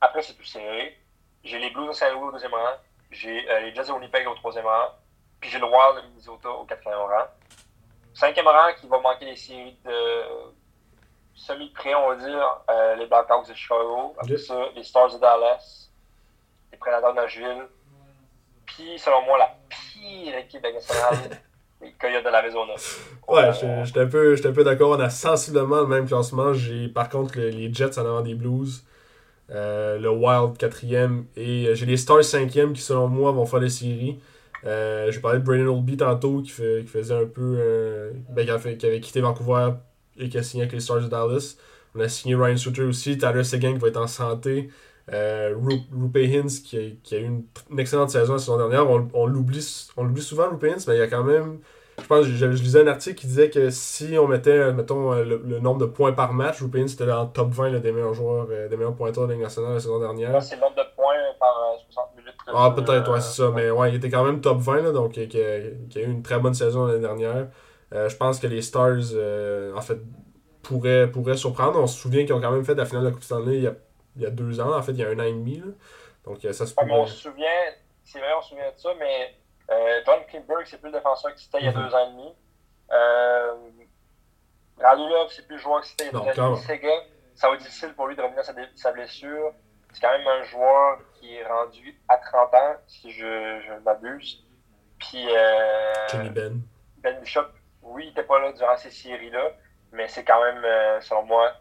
Après, c'est plus serré. J'ai les Blues de Saint-Louis au deuxième rang, j'ai euh, les Jazz de Winnipeg au troisième rang, puis j'ai le Wild de Minnesota au quatrième rang. Cinquième rang qui va manquer les séries de semi-près, on va dire, euh, les Blackhawks de Chicago. Après ça, les Stars de Dallas, les Prédateurs de Nashville. Puis, selon moi, la pire équipe nationale Coyotes de l'Arizona. Ouais, j'étais un peu, peu d'accord. On a sensiblement le même classement. J'ai par contre les Jets en avant des Blues. Euh, le Wild 4 et euh, j'ai les Stars 5 qui selon moi vont faire les séries. Euh, J'ai parlé de Brandon Oldby tantôt qui, fait, qui faisait un peu. ben, qui, avait quitté Vancouver et qui a signé avec les Stars de Dallas. On a signé Ryan Suter aussi, Tyler Seguin qui va être en santé. Euh, Rupe Hins qui a, qui a, eu une, excellente saison la saison dernière. On, on l'oublie souvent, Rupe Hins, mais il y a quand même. Je pense je, je, lisais un article qui disait que si on mettait, mettons, euh, le, nombre de points par match, Rupe Hins était en top 20 des meilleurs joueurs, euh, des meilleurs pointeurs de la Ligue nationale la saison dernière. C'est le nombre de points par 60 euh, minutes. Ah, peut-être, ouais, c'est ça. Mais ouais, il était quand même top 20, là, donc qui a, qui a, eu une très bonne saison l'année dernière. je pense que les Stars, en fait, pourraient, pourraient surprendre. On se souvient qu'ils ont quand même fait la finale de la Coupe Stanley il y a il y a deux ans, en fait, il y a un an et demi. Là. Donc, ça se peut. on se souvient, c'est vrai, on se souvient de ça, mais John Klingberg, c'est plus le défenseur que c'était il y a mhm. deux ans et demi. Euh, Radulov, c'est plus le joueur que c'était il y a deux ans et demi. ça va être difficile pour lui de revenir à sa, sa blessure. C'est quand même un joueur qui est rendu à 30 ans, si je, je m'abuse. Puis. Euh, Ben. Ben Bishop, oui, il n'était pas là durant ces séries-là, mais c'est quand même, selon moi,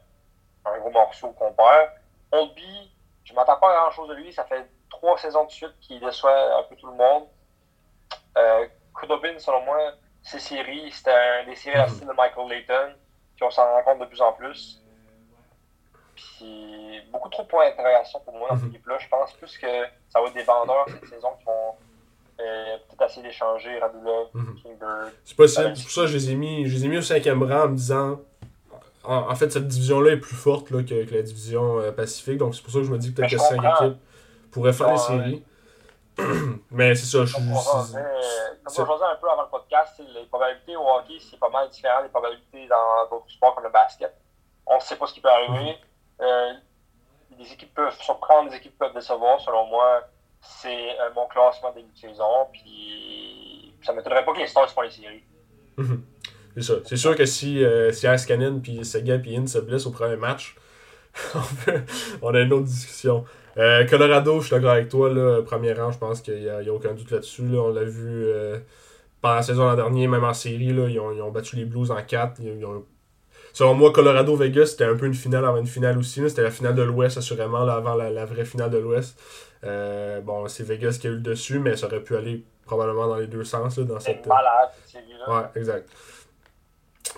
un gros morceau qu'on perd. Oldby, je m'attends pas à grand chose de lui. Ça fait trois saisons de suite qu'il déçoit un peu tout le monde. Euh, Kudobin, selon moi, ces séries, c'était des séries à style de Michael Layton, puis on s'en rend compte de plus en plus. Puis beaucoup trop de points d'interrogation pour moi dans cette mhm. équipe-là. Je pense plus que ça va être des vendeurs cette saison qui vont euh, peut-être essayer d'échanger Radulov, mm C'est possible. C'est pour ça que je les ai mis, je les ai mis au cinquième rang en me disant en, fait, cette division-là est plus forte là, que, la division euh, Pacifique. Donc, c'est pour ça que je me dis peut-être que 5 équipes pourraient faire les séries. Mais c'est ça. Je, comme on un peu avant le podcast, les probabilités au hockey, c'est pas mal différent des probabilités dans d'autres sports comme le basket. On ne sait pas ce qui peut arriver. Mm-hmm. euh, des équipes peuvent surprendre, des équipes peuvent décevoir. Selon moi, c'est un bon classement début de saison. Puis ça ne m'étonnerait pas que les Stars font les séries. Mm-hmm. C'est ça. C'est sûr que si, euh, si Askanen, puis Sega, puis In se blessent au premier match, on, a une autre discussion. Euh, Colorado, je suis d'accord avec toi, là, premier rang, je pense qu'il n'y a, a, aucun doute là-dessus. Là. On l'a vu euh, pendant la saison l'an dernier, même en série, là, ils, ont, ils, ont, battu les Blues en 4. Ils ont... Selon moi, Colorado-Vegas, c'était un peu une finale avant une finale aussi. C'était la finale de l'Ouest, assurément, là, avant la, la, vraie finale de l'Ouest. Euh, bon, c'est Vegas qui a eu le dessus, mais ça aurait pu aller probablement dans les deux sens. Là, dans cette... malade, cette série-là. Ouais, exact.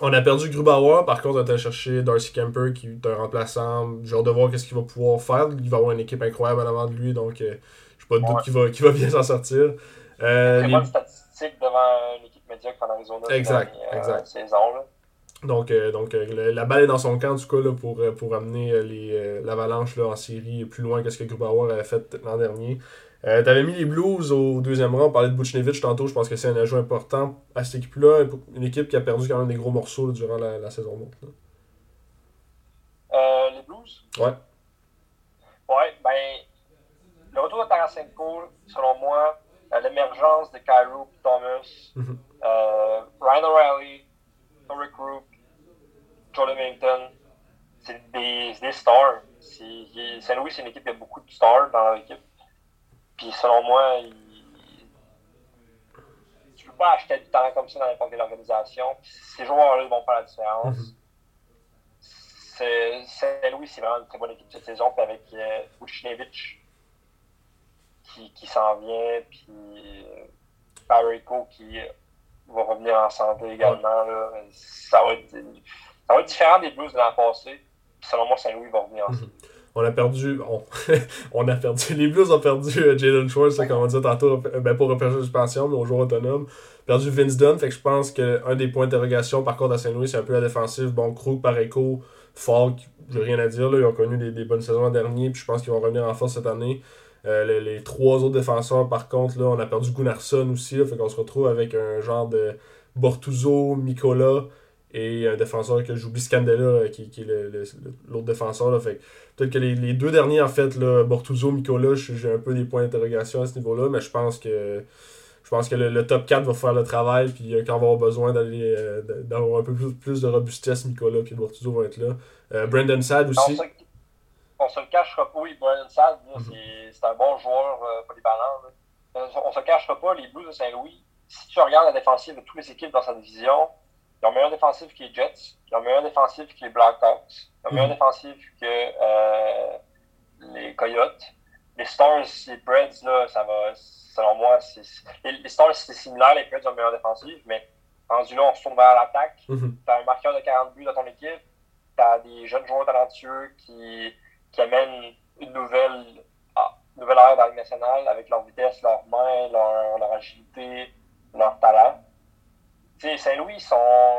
On a perdu Grubauer, par contre, on a été chercher Darcy Kemper qui est un remplaçant. Hâte de voir qu'est-ce qu'il va pouvoir faire. Il va avoir une équipe incroyable en avant de lui, donc euh, je n'ai pas de doute qu'il va, va, bien s'en sortir. Euh, Très les... bonne statistique devant une équipe médiocre en Arizona. Exact, euh, exact. Saison. Donc, euh, donc la balle est dans son camp, du coup, là, pour, pour amener l'avalanche en série plus loin que ce que Grubauer avait fait l'an dernier. Euh, tu avais mis les Blues au deuxième rang, on parlait de Buchnevich tantôt, je pense que c'est un ajout important à cette équipe-là, une équipe qui a perdu quand même des gros morceaux durant la, saison morte. Euh, les Blues? Ouais. Ouais, ben, le retour de Tarasenko, selon moi, euh, l'émergence de Cairo Thomas, mhm. euh, Ryan O'Reilly, Torrey Rook, Joe Lemington, c'est des, des, stars. Saint-Louis, c'est une équipe qui a beaucoup de stars dans l'équipe. Puis selon moi, il... tu peux pas acheter du talent comme ça dans n'importe quelle organisation. ces joueurs-là vont faire la différence. Mm Saint-Louis, c'est vraiment une très bonne équipe cette saison. Puis avec euh, qui, qui s'en vient, puis euh, qui va revenir en santé également. Là. Ça, va être, ça va être différent des Blues de l'an passé. Puis selon moi, Saint-Louis va revenir en mhm. santé. On a perdu. On, a perdu. Les Blues ont perdu euh, Jalen Schwartz, comme on disait tantôt, ben, pour repêcher suspension, mais au joueur autonome. Perdu Vince Dunn, fait que je pense qu'un des points d'interrogation, par contre, à Saint-Louis, c'est un peu la défensive. Bon, Krug, Pareco, Falk, j'ai rien à dire. Là, ils ont connu des, bonnes saisons l'an dernier, puis je pense qu'ils vont revenir en force cette année. Euh, les, trois autres défenseurs, par contre, là, on a perdu Gunnarsson aussi, fait qu'on se retrouve avec un genre de Bortuzzo, Mikola et un défenseur que j'oublie Scandella, euh, qui, qui est l'autre défenseur. Là, fait Peut-être que les, les, deux derniers, en fait, là, Bortuzzo, Mikola, j'ai un peu des points d'interrogation à ce niveau-là, mais je pense que je pense que le, top 4 va faire le travail, puis euh, quand on va avoir besoin d'aller euh, d'avoir un peu plus, plus, de robustesse, Nicolas puis Bortuzzo vont être là. Euh, Brandon Sad aussi. On se, le cachera pas, oui, Brandon Sad, mhm. c'est un bon joueur polyvalent. On se le cachera pas, les Blues de Saint-Louis, si tu regardes la défensive de toutes les équipes dans sa division, ils ont meilleur défensif que les Jets, ils ont meilleur défensif que les Blackhawks, ils ont meilleur mhm. défensif que euh, les Coyotes, les Stars, les Preds, là, ça va, selon moi, c'est, les, Stars, c'est similaire, les Preds ont une meilleure défensive, mais rendu là, on se tourne vers l'attaque. Mm-hmm. Tu as un marqueur de 40 buts dans ton équipe, tu as des jeunes joueurs talentueux qui, qui amènent une nouvelle, ah, nouvelle ère dans la Ligue nationale avec leur vitesse, leur main, leur, leur agilité, leur talent. Saint-Louis, ils sont,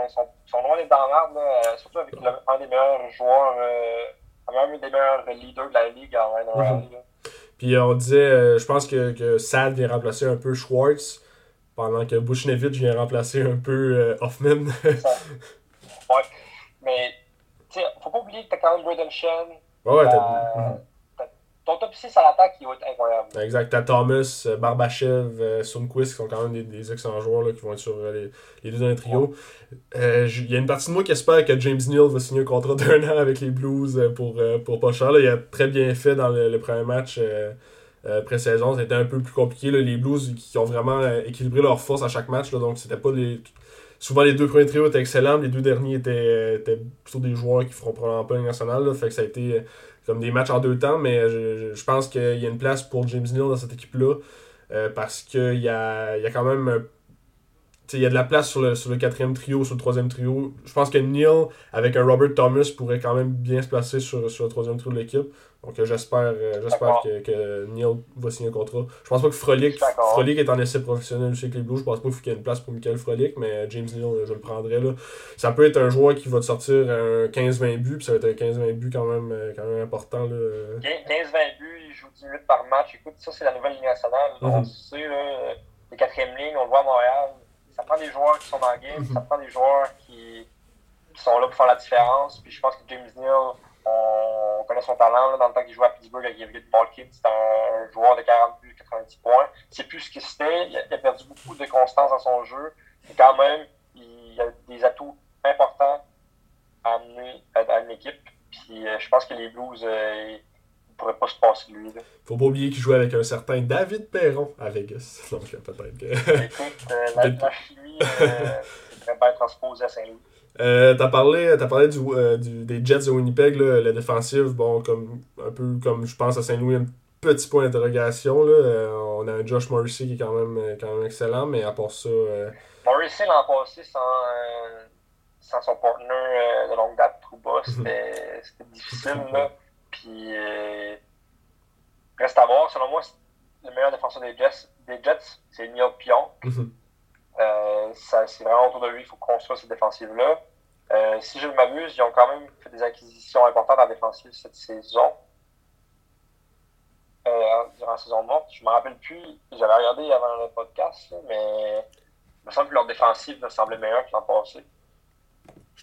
sont, sont, loin d'être dans l'arbre, euh, surtout avec un des meilleurs joueurs, euh, un des meilleurs leaders de la Ligue en NHL. Mm Puis on disait, euh, je pense que, que Sad vient remplacer un peu Schwartz, pendant que Bushnevich vient remplacer un peu Hoffman. ouais, mais faut pas oublier que t'as quand même Braden Shen. Ouais, ouais, t'as ton top 6 à l'attaque, il va être incroyable. Exact. T'as Thomas, euh, Barbachev, euh, Sundquist, qui sont quand même des, des excellents joueurs là, qui vont être sur euh, les, les, deux dans le trio. Il y a une partie de moi qui espère que James Neal va signer un contrat d'un an avec les Blues pour, pour pas cher. Là. Il a très bien fait dans le, premier match pré-saison. C'était un peu plus compliqué. Là. Les Blues qui ont vraiment équilibré leur force à chaque match. Là, donc c'était pas les. Souvent les deux premiers trios étaient excellents, les deux derniers étaient, étaient plutôt des joueurs qui feront probablement pas une nationale. Fait que ça a été comme des matchs en deux temps, mais je, je pense qu'il y a une place pour James Neal dans cette équipe-là. Euh, parce qu'il y a, y a quand même il y a de la place sur le, sur le quatrième trio, sur le troisième trio. Je pense que Neil, avec un Robert Thomas, pourrait quand même bien se placer sur, sur le troisième trio de l'équipe. Donc euh, j'espère euh, j'espère que, que, Neil va signer un contrat. Je pense pas que Frolic, Frolic est en essai professionnel chez les Blues. Je pense pas qu'il y ait une place pour Michael Frolic, mais James Neal, je le prendrais. Là. Ça peut être un joueur qui va te sortir un 15-20 buts, puis ça va être un 15-20 buts quand même, euh, quand même important. 15-20 buts, il joue 10 minutes par match. Écoute, ça c'est la nouvelle ligne nationale. Mm -hmm. On sait, là, les quatrièmes lignes, on le voit à Montréal ça prend des joueurs qui sont dans le game, ça prend des joueurs qui, qui, sont là pour faire la différence. Puis je pense que James Neal, on, connaît son talent. dans le temps qu'il jouait à Pittsburgh avec Evgeny Malkin, c'était un joueur de 40 buts, 90 points. C'est plus ce qu'il c'était. Il, a perdu beaucoup de constance dans son jeu. Mais quand même, il a des atouts importants à amener à, une équipe. Puis euh, je pense que les Blues, euh, pourrait pas se passer de lui. Là. Faut pas oublier qu'il jouait avec un certain David Perron à Vegas. Donc peut-être que. Écoute, euh, la, la chimie, euh, c'est bien transposé à Saint-Louis. Euh, t'as parlé, as parlé du, euh, du, des Jets de Winnipeg, là, la défensive, bon, comme un peu comme je pense à Saint-Louis, un petit point d'interrogation. Là. on a un Josh Morrissey qui est quand même, quand même excellent, mais à part ça. Morrissey l'an passé sans, sans son partner de longue date, Trouba, c'était difficile. Là. Puis, euh, reste à voir. Selon moi, le meilleur défenseur des Jets, des Jets c'est Neil Pion. Mhm. euh, c'est vraiment autour de lui qu'il faut construire cette défensive-là. Euh, si je ne m'abuse, ils ont quand même fait des acquisitions importantes en défensive cette saison. Euh, durant la saison de monte. Je ne me rappelle plus, j'avais regardé avant le podcast, mais il me semble que leur défensive me semblait meilleure que l'an passé.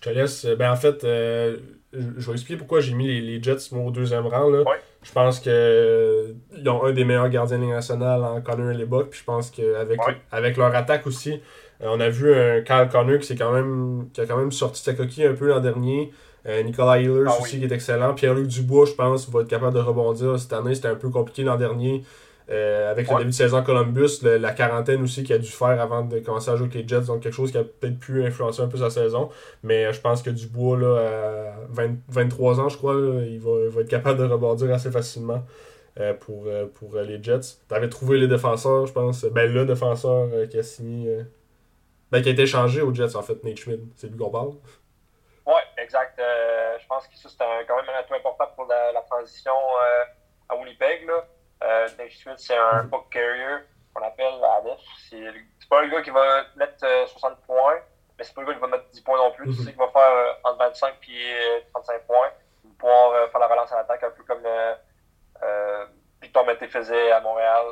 Je te laisse. Ben en fait, euh, je vais expliquer pourquoi j'ai mis les, les Jets au deuxième rang. Là. Je pense qu'ils ont un des meilleurs gardiens nationaux en Connor et les Bucks. Puis je pense qu'avec avec leur attaque aussi, euh, on a vu un Kyle Connor qui, quand même, qui a quand même sorti sa coquille un peu l'an dernier. Euh, Nicolas Ehlers ah aussi qui est excellent. Pierre-Luc Dubois, je pense, va être capable de rebondir. Cette année, c'était un peu compliqué l'an dernier. Euh, avec le début de saison Columbus, la quarantaine aussi qu'il a dû faire avant de commencer à jouer avec les Jets, donc quelque chose qui a peut-être pu influencer un peu sa saison. Mais je pense que Dubois, là, à 23 ans, je crois, il, va, être capable de rebondir assez facilement euh, pour, euh, pour les Jets. Tu avais trouvé les défenseurs, je pense. Ben, le défenseur qui a signé. Ben, qui a été échangé aux Jets, en fait, Nate Schmidt. C'est lui qu'on parle. Oui, exact. je pense que ça, c'était quand même un atout important pour la, la transition à Winnipeg. Là. Euh, c'est un puck carrier qu'on appelle à. C'est pas le gars qui va mettre 60 euh, points, mais c'est pas le gars qui va mettre 10 points non plus. C'est -hmm. qui va faire euh, entre 25 et 35 points pour pouvoir euh, faire la relance à l'attaque, un peu comme Victor Mété faisait à Montréal.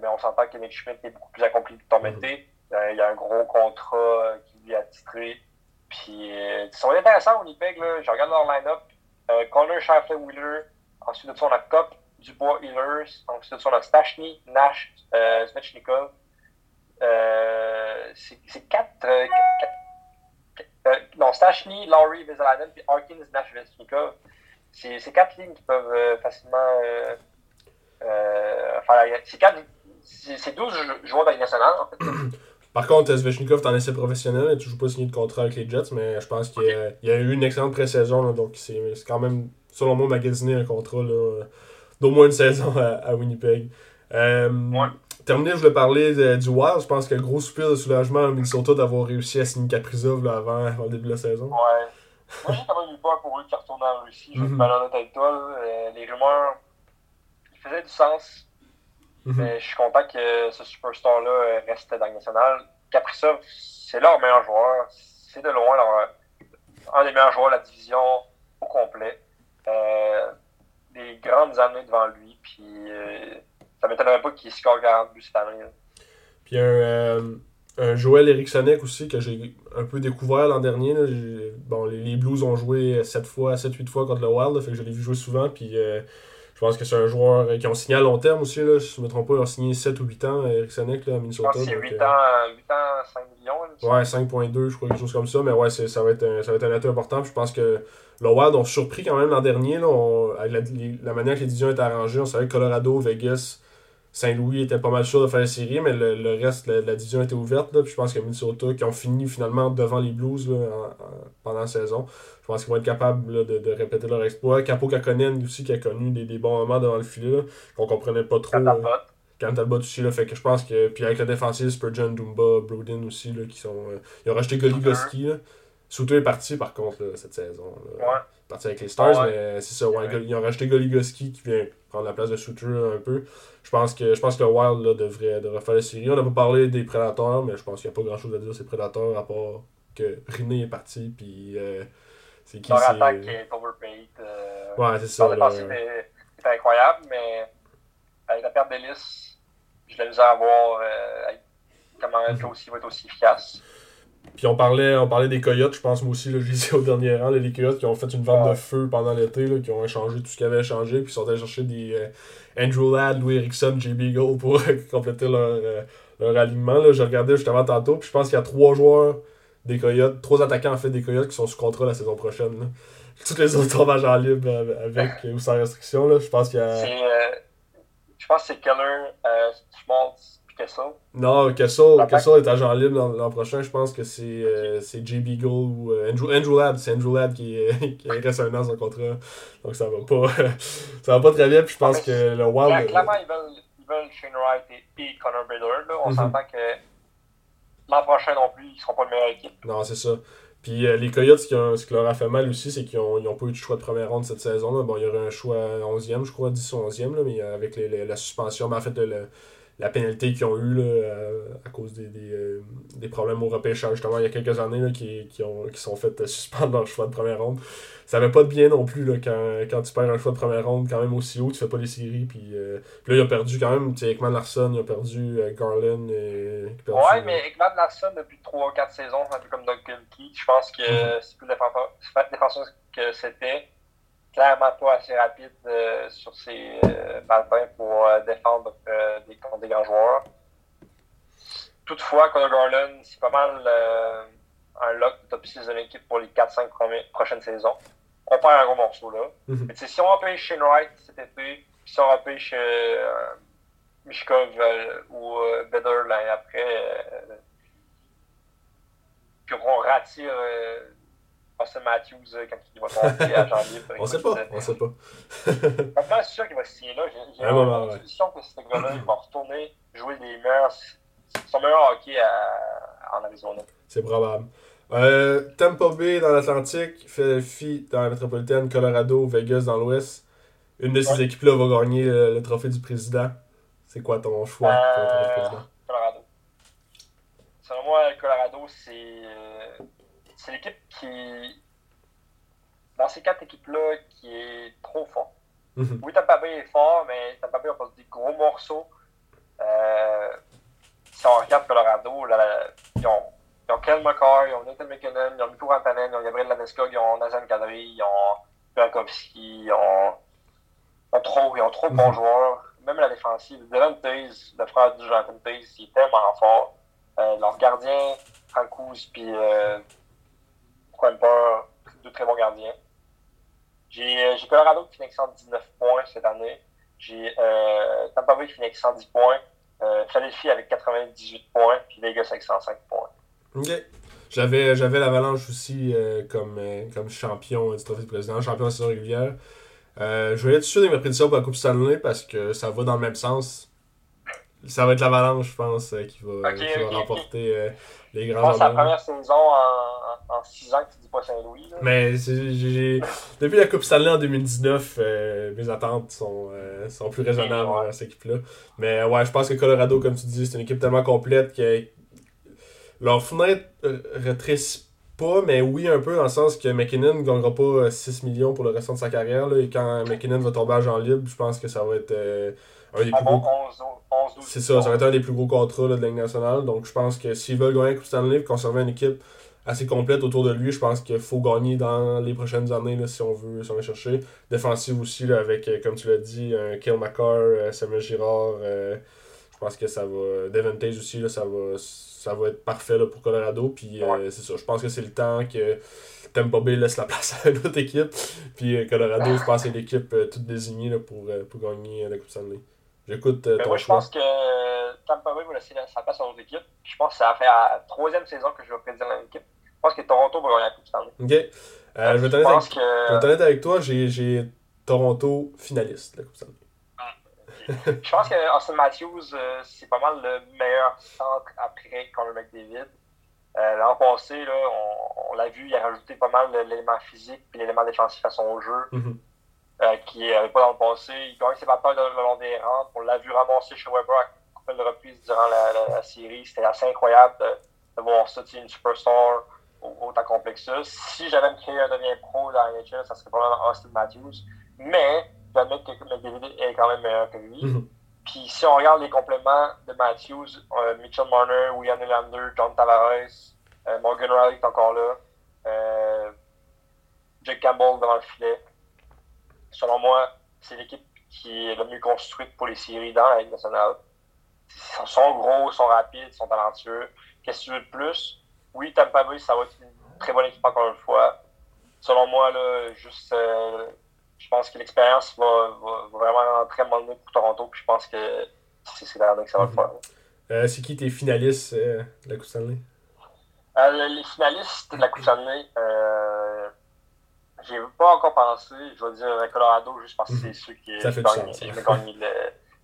mais on s'entend que Nick Schmidt est beaucoup plus accompli que Victor Mété. il y a un gros contrat qui lui a titré. Puis, ils sont intéressants au Winnipeg. Je regarde leur line-up. Connor Shifley-Wheeler. Ensuite de ça, on a Cop, Dubois, Hillers. Ensuite, on a Stachny, Nash, euh, Svechnikov. Euh, c'est quatre, euh, euh, non, Stachny, Laurie, Vezalainen, puis Harkins, Nash, Svechnikov. C'est quatre lignes qui peuvent facilement faire C'est quatre. C'est 12 joueurs dans nationale, en fait. Par contre, Svechnikov est en essai professionnel, il n'a toujours pas signé de contrat avec les Jets, mais je pense qu'il y, a eu une excellente pré-saison, donc c'est quand même, selon moi, magasiné un contrat là, d'au moins une saison à, Winnipeg. Euh, Terminé, je voulais parler du Wild. Je pense que gros soupir de soulagement à Minnesota d'avoir réussi à signer Kaprizov là, avant, avant, le début de la saison. Ouais. Moi, j'ai quand même eu peur pour eux qui retournent en Russie. Je vais mhm. malhonnête avec toi. Euh, les rumeurs, ils faisaient du sens. Mhm. Mais je suis content que ce superstar-là euh, reste dans le national. Kaprizov, c'est leur meilleur joueur. C'est de loin leur, un des meilleurs joueurs de la division au complet. Euh, des grandes années devant lui. Puis euh, ça m'étonnerait pas qu'il score 40 buts cette année. Puis un, euh, un Joël Erikssonek aussi que j'ai un peu découvert l'an dernier. Bon, les, Blues ont joué 7 fois, 7-8 fois contre le Wild, fait que je l'ai vu jouer souvent. Puis je pense que c'est un joueur qui ont signé à long terme aussi. Là, si je ne me trompe pas, ils ont signé 7 ou 8 ans, Eric Sonek, à Minnesota. Je pense c'est 8, ans, 8 ans, 5 millions. Ouais, 5.2, je crois, quelque chose comme ça. Mais ouais, ça va, être un, ça va être un atout important. je pense que le Wild ont surpris quand même l'an dernier. Là, la, manière que les divisions étaient arrangées. On savait que Colorado, Vegas, Saint-Louis étaient pas mal sûrs de faire la série, mais le, reste, la, la, division était ouverte. Là, puis je pense que Minnesota, qui ont fini finalement devant les Blues pendant la saison, je pense qu'ils vont être capables de, de, répéter leur exploit. Capo Kakonen aussi, qui a connu des, des bons moments devant le filet, qu'on comprenait pas trop. Quand Talbot aussi, là, fait que je pense que. Puis avec la défensive, Spurgeon, Dumba, Brodin aussi, là, qui sont. Euh, ils ont racheté Goligoski. Souto est parti par contre cette saison. Là. Ouais. Parti avec les Stars, mais c'est ça. Ouais, Ils ont racheté Goligoski qui vient prendre la place de Souter un peu. Je pense que je pense que le Wild là, devrait, devrait faire la série. On n'a pas parlé des prédateurs, mais je pense qu'il n'y a pas grand chose à dire sur les prédateurs à part que Riné est parti. Puis euh, c'est qui Leur attaque est overpaid. Euh, ouais, c'est ça. Incroyable, mais avec la perte d'hélice, je l'ai à voir euh, comment mm -hmm. va être aussi efficace. Puis on parlait, on parlait des coyotes, je pense moi aussi, là, je disais au dernier rang, les coyotes qui ont fait une vente de feu pendant l'été, qui ont échangé tout ce qu'ils avaient échangé, puis ils sont allés chercher des euh, Andrew Ladd, Louis Erickson, JB Gold pour compléter leur, euh, leur alignement. Là. Je regardais justement tantôt, puis je pense qu'il y a trois joueurs des coyotes, trois attaquants en fait des coyotes qui sont sous contrat la saison prochaine. Toutes les autres sont agents libres avec ou sans restriction. Là. Je pense qu'il y a. Euh, je pense que c'est Keller, Schmaltz, Kessel. Non, Kessel, Kessel est agent libre l'an prochain. Je pense que c'est euh, JB Gold ou euh, Andrew, Andrew Ladd. C'est Andrew Ladd qui, qui reste un an son contrat. Donc ça va pas, ça va pas très bien. Puis je pense que le Wild. Clairement, ils veulent, ils veulent Shane Wright et, et Connor Bedard. On mm -hmm. s'entend que l'an prochain non plus, ils seront pas le meilleure équipe. Non, c'est ça. Puis euh, les Coyotes, ce qui, ont, leur a fait mal aussi, c'est qu'ils n'ont pas eu de choix de première ronde cette saison-là. Bon, il y aurait un choix 11e, je crois, 10 ou 11e, là, mais avec les, les, la suspension, mais en fait, le, la pénalité qu'ils ont eue là, à, cause des, des, euh, des, problèmes au repêchage, justement, il y a quelques années, là, qui, qui, ont, qui sont fait suspendre leur choix de première ronde. Ça n'avait pas de bien non plus là, quand, quand tu perds un choix de première ronde quand même aussi haut, tu fais pas les séries. Puis, euh, puis là, il a perdu quand même, tu sais, Ekman Larson, il a perdu euh, Garland. Et, perdu, ouais, mais Ekman Larson, depuis 3-4 saisons, un peu comme Doug Key, je pense que mm-hmm. c'est plus défenseur que c'était clairement pas assez rapide euh, sur ses euh, pour euh, défendre euh, des, contre des grands joueurs. Toutefois, Conor Garland, c'est pas mal un lock de top 6 de l'équipe pour les 4-5 prochaines saisons. On perd un gros morceau là. Mm -hmm. si on repêche Shane Wright cet été, si on repêche Mishkov ou Better l'année après, puis on ratire Austin Matthews euh, quand il va tomber à jean libre. on sait pas, on sait pas. Maintenant, c'est sûr qu'il va signer là. J'ai l'impression que ce gars-là, il va retourner jouer des meilleurs, son meilleur hockey à, en Arizona. C'est probable. Euh, Tampa Bay dans l'Atlantique, Philadelphie dans la métropolitaine, Colorado, Vegas dans l'Ouest. Une de ces équipes-là va gagner le, trophée du président. C'est quoi ton choix euh, pour le trophée du président? Colorado. Selon moi, Colorado, c'est euh, c'est l'équipe qui, dans ces quatre équipes-là, qui est trop fort. Mhm. Oui, Tampa Bay est fort, mais Tampa Bay a des gros morceaux. Euh, si on regarde Colorado, là, ils, ont, ils ont Kel McCarr, ils ont Nathan McKinnon, ils ont Mikko Rantanen, ils ont Gabriel Landeskog, ils ont Nazan Kadri, ils ont Burakovsky, ils ont, ils ont trop, ils ont trop de bons mhm. joueurs. Même la défensive. Dylan Taze, le frère de Jonathan Taze, il est tellement fort. Euh, leur gardien, Francouz, puis euh, pas deux très bons gardiens. J'ai Colorado qui finit avec 119 points cette année. J'ai euh, Tampa Bay qui finit avec 110 points. Euh, Philadelphie avec 98 points. Puis Vegas avec 105 points. OK. J'avais, j'avais l'Avalanche aussi euh, comme, euh, comme champion du trophée de président, champion de saison régulière. Euh, je vais être sûr de mes prédictions pour la Coupe Stanley parce que ça va dans le même sens. Ça va être l'Avalanche, je pense, euh, qui va, qui va remporter euh, les grands Je pense la première saison en 6 ans que tu dis pas Saint-Louis. Mais j'ai, depuis la Coupe Stanley en 2019, mes attentes sont, sont plus raisonnables à cette équipe-là. Mais ouais, je pense que Colorado, comme tu dis, c'est une équipe tellement complète que leur fenêtre rétrécit pas, mais oui, un peu, dans le sens que McKinnon ne gagnera pas 6 euh, millions pour le restant de sa carrière. Là, et quand McKinnon va tomber à Jean libre, je pense que ça va être euh, un des plus gros. C'est ça, ça va être un des plus gros contrats de la Ligue nationale. Donc je pense que s'ils veulent gagner la Coupe Stanley et conserver une équipe assez complète autour de lui, je pense qu'il faut gagner dans les prochaines années là, si on veut si on veut chercher. Défensive aussi, là, avec, euh, comme tu l'as dit, un Kale McCarr, Samuel Girard. je pense que ça va. Devantage aussi, là, ça va ça va être parfait là, pour Colorado. Puis euh, c'est ça. Je pense que c'est le temps que Tampa Bay laisse la place à une autre équipe. Puis euh, Colorado, je pense c'est l'équipe euh, toute désignée là, pour, pour gagner la Coupe Stanley. J'écoute ton Moi, je pense que Tampa Bay va laisser sa place à une autre équipe. Je pense que ça fait la troisième saison que je vais prédire l'équipe. Je pense que Toronto va gagner la Coupe Stanley. Ok. je vais t'en avec, avec toi. J'ai Toronto finaliste la Coupe Stanley je pense que Austin Matthews, euh, c'est pas mal le meilleur centre après Conor McDavid. Euh, L'an passé, là, on, l'a vu, il a rajouté pas mal l'élément physique et l'élément défensif à son jeu, mm-hmm. euh, qui n'avait pas dans le passé. Il gagne ses batailles le long des rangs. On l'a vu ramasser chez Weber à couple de reprises durant la, série. C'était assez incroyable de, voir ça, une superstar autant complexe ça. Si j'avais me créer un deuxième pro dans la NHL, ça serait probablement Austin Matthews. Mais admettre que McDavid est quand même meilleur que lui. Mhm. Puis si on regarde les compléments de Matthews, euh, Mitchell Marner, William Nylander, John Tavares, euh, Morgan Riley est encore là, euh, Jake Campbell devant le filet. Selon moi, c'est l'équipe qui est la mieux construite pour les séries dans la Ligue nationale. Ils sont gros, ils sont rapides, ils sont talentueux. Qu'est-ce que tu veux de plus? Oui, Tampa Bay, ça va être une très bonne équipe encore une fois. Selon moi, là, juste je pense que l'expérience va, va, vraiment très mal pour Toronto. Puis je pense que c'est là que ça va le faire. Euh, c'est qui tes finalistes euh, de la Coupe Stanley? Euh, les finalistes de la Coupe Stanley, euh, j'ai pas encore pensé. Je vais dire Colorado juste parce que c'est mhm. ceux qui ont gagné,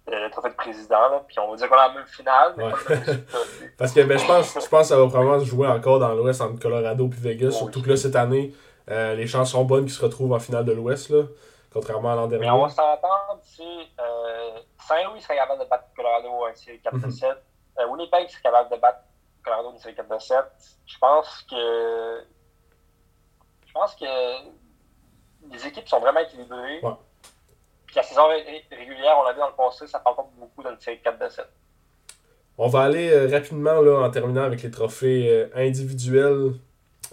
le, trophée de président. Là. Puis on va dire qu'on a la même finale. Mais parce que ben, je, pense, je pense que ça va probablement se jouer encore dans l'Ouest entre Colorado et Vegas. surtout que là, cette année, euh, les chances sont bonnes qu'ils se retrouvent en finale de l'Ouest, là, contrairement à l'an dernier. Mais on va s'entendre, si euh, Saint-Louis serait capable de battre Colorado en série 4 de 7. Mhm. Euh, Winnipeg serait capable de battre Colorado en série 4 de 7. Je pense que. Je pense que les équipes sont vraiment équilibrées. Ouais. Puis la saison régulière, on l'a vu dans le passé, ça parle pas beaucoup d'une série 4 de 7. On va aller rapidement là, en terminant avec les trophées individuels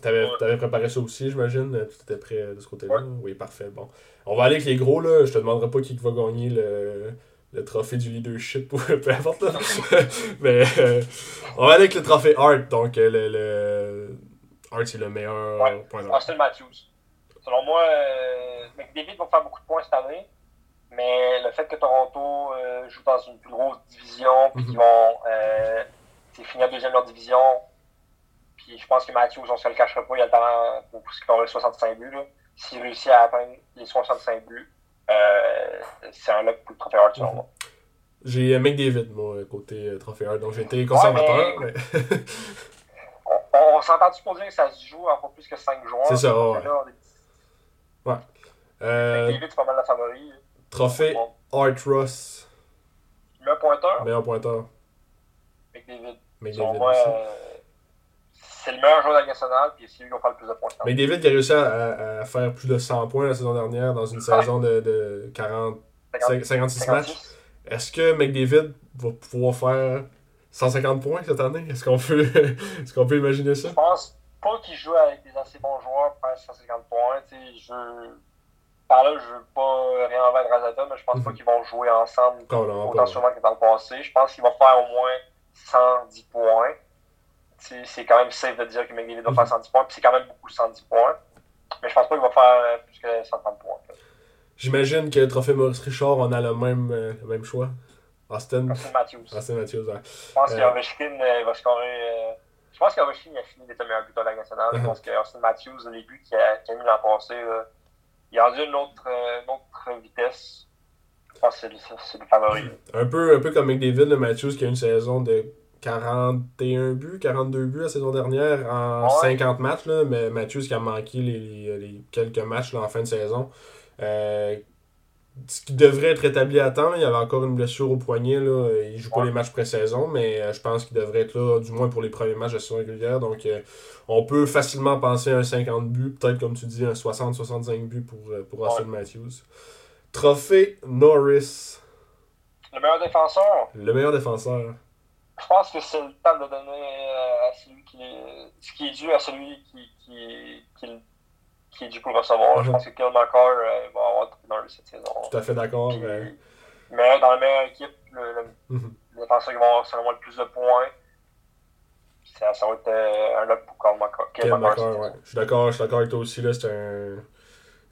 T'avais avais préparé ça aussi, j'imagine. Tout était prêt de ce côté-là. Oui, parfait. Bon. On va aller avec les gros, là. Je te demanderai pas qui va gagner le, le trophée du leadership ou peu importe. Là. Mais euh, on va aller avec le trophée Art. Donc, euh, le, le... Art, c'est le meilleur ouais. point Austin Matthews. Selon moi, euh, McDavid va faire beaucoup de points cette année. Mais le fait que Toronto euh, joue dans une plus grosse division, puis qu'ils mhm. vont euh, finir deuxième de leur division, je pense que Matthews, on se le cachera pas, il a le talent pour scorer 65 buts. S'il réussit à atteindre les 65 buts, euh, c'est un lock pour le trophée Hart, selon moi. J'ai McDavid, moi, côté euh, trophée Hart, donc j'ai été conservateur. mais... on, s'entend-tu pour dire que ça se joue en pas plus que 5 joueurs? C'est ça, ouais. ouais. Euh... McDavid, c'est pas mal la favori. Trophée Art Ross. Meilleur pointeur? Meilleur pointeur. McDavid. McDavid. Moi, c'est le meilleur joueur de la nationale, puis c'est lui qui va faire le plus de points. Mais David qui a réussi à, à, faire plus de 100 points la saison dernière dans une saison de, de 40, 56 matchs. Est-ce que McDavid va pouvoir faire 150 points cette année? Est-ce qu'on peut, est qu'on peut imaginer ça? Je pense pas qu'il joue avec des assez bons joueurs pour faire 150 points. Je... Par là, je veux pas rien envers Razata, mais je pense pas mhm. qu'ils vont jouer ensemble autant souvent que dans le passé. Je pense qu'il va faire au moins 110 points c'est quand même safe de dire que McDavid va faire 110 mhm. points, puis c'est quand même beaucoup 110 points. Mais je pense pas qu'il va faire euh, plus que 130 points. J'imagine que le trophée Maurice Richard, on a le même, euh, le même choix. Austin. Austin Matthews. Austin Matthews, ouais. Je pense euh... qu'Ovechkin va scorer. Je pense qu'Ovechkin a fini d'être le meilleur buteur de la nationale. Je uh-huh. pense que Austin Matthews, les buts qu'il a, a, mis l'an passé, il a rendu une autre, une autre vitesse. Je pense que c'est le, favori. Un peu, un peu comme McDavid, le Matthews, qui a une saison de 41 buts, 42 buts la saison dernière en 50 matchs, là, mais Matthews qui a manqué les, les, quelques matchs là, en fin de saison. Euh, ce qui devrait être établi à temps, il y avait encore une blessure au poignet. Là, il joue pas les matchs pré-saison, mais euh, je pense qu'il devrait être là, du moins pour les premiers matchs de saison régulière. Donc euh, on peut facilement penser à un 50 buts, peut-être comme tu dis, un 60-65 buts pour, pour Austin Matthews. Trophée Norris. Le meilleur défenseur? Le meilleur défenseur je pense que c'est le temps de donner euh, à celui qui est, ce qui est dû à celui qui, qui, qui, qui est dû pour recevoir. Je pense que Kyle McCarr euh, va avoir dans cette saison. Tout à fait d'accord. Mais... mais... dans la meilleure équipe, le, le, mm défenseur qui va avoir seulement le plus de points, ça, ça va être euh, un lot pour Kyle McCarr. Kyle McCarr, ouais. Je suis d'accord avec toi aussi. C'est un,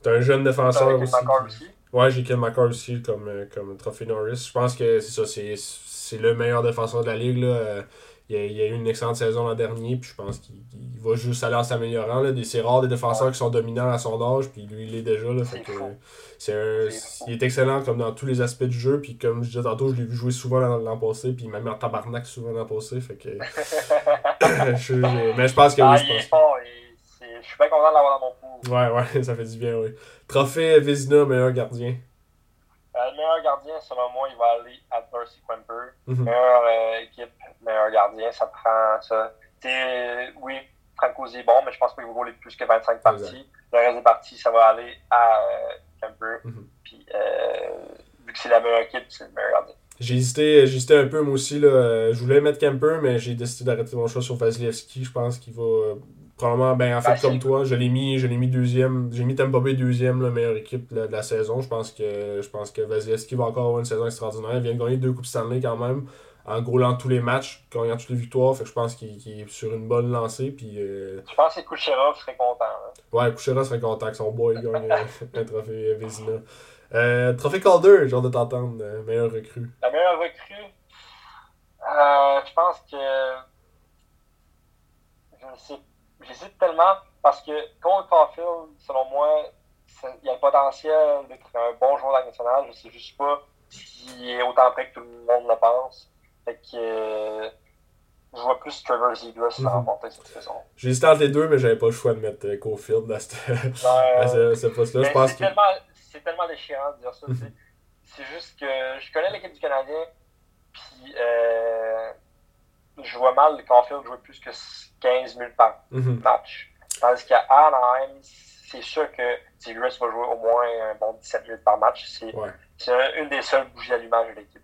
un jeune défenseur aussi. aussi? Ouais, j'ai Kyle McCarr aussi comme, comme trophée Norris. Je pense que c'est ça. c'est c'est le meilleur défenseur de la ligue. Là. Il, a, il a eu une excellente saison l'an dernier, puis je pense qu'il va juste aller en s'améliorant. C'est rare des défenseurs qui sont dominants à son âge, puis lui, il est déjà. Là, fait que, il est excellent comme dans tous les aspects du jeu, puis comme je disais tantôt, je l'ai vu jouer souvent l'an passé, puis il m'a mis en tabarnak souvent l'an passé. Fait que, je, mais je pense que oui. Ah, je, pense. je suis bien content de l'avoir dans mon pool. Ouais, ouais, ça fait du bien, oui. Trophée Vézina, meilleur gardien. Euh, le meilleur gardien, selon moi, il va aller à Darcy Quimper. Mhm. Meilleure euh, équipe, meilleur gardien, ça prend ça. oui, Franco est bon, mais je pense pas qu'il va rouler plus que 25 parties. Le reste des parties, ça va aller à euh, mhm. Puis, euh, vu que c'est la meilleure équipe, c'est le meilleur gardien. J'ai hésité, hésité un peu moi aussi. Là. Je voulais mettre Kemper, mais j'ai décidé d'arrêter mon choix sur Vasilevski. Je pense qu'il va Probablement, ben, en fait, comme toi, je l'ai mis, je l'ai mis deuxième. J'ai mis Tampa Bay deuxième, la meilleure équipe de la, saison. Je pense que je pense que Vasilevski va encore avoir une saison extraordinaire. Il vient de gagner deux Coupes Stanley quand même, en gros tous les matchs, gagnant toutes les victoires. Fait que je pense qu'il est sur une bonne lancée. Puis, euh... Je pense que Kucherov serait content. Hein. Ouais, Kucherov serait content que son boy gagne un trophée Vézina. Euh, trophée Calder, genre de t'entendre, euh, meilleur recrue. La meilleure recrue, euh, je pense que. Je ne sais J'hésite tellement parce que Cole Caulfield, selon moi, il y a le potentiel d'être un bon joueur de la nationale. Je sais juste pas s'il est autant prêt que tout le monde le pense. Fait que euh, je vois plus Trevor Zegras mm -hmm. remporter cette saison. Hésité entre les deux, mais j'avais pas le choix de mettre euh, Caulfield à, ce, poste-là. Je pense c'est, tellement, c'est tellement déchirant de dire ça. Mm-hmm. C'est juste que je connais l'équipe du Canadien, puis euh, je vois mal Caulfield jouer plus que 15 000 par mhm. match. Tandis qu'à Anaheim, c'est sûr que Tigres va jouer au moins un bon 17 000 par match. C'est une des seules bougies d'allumage de l'équipe.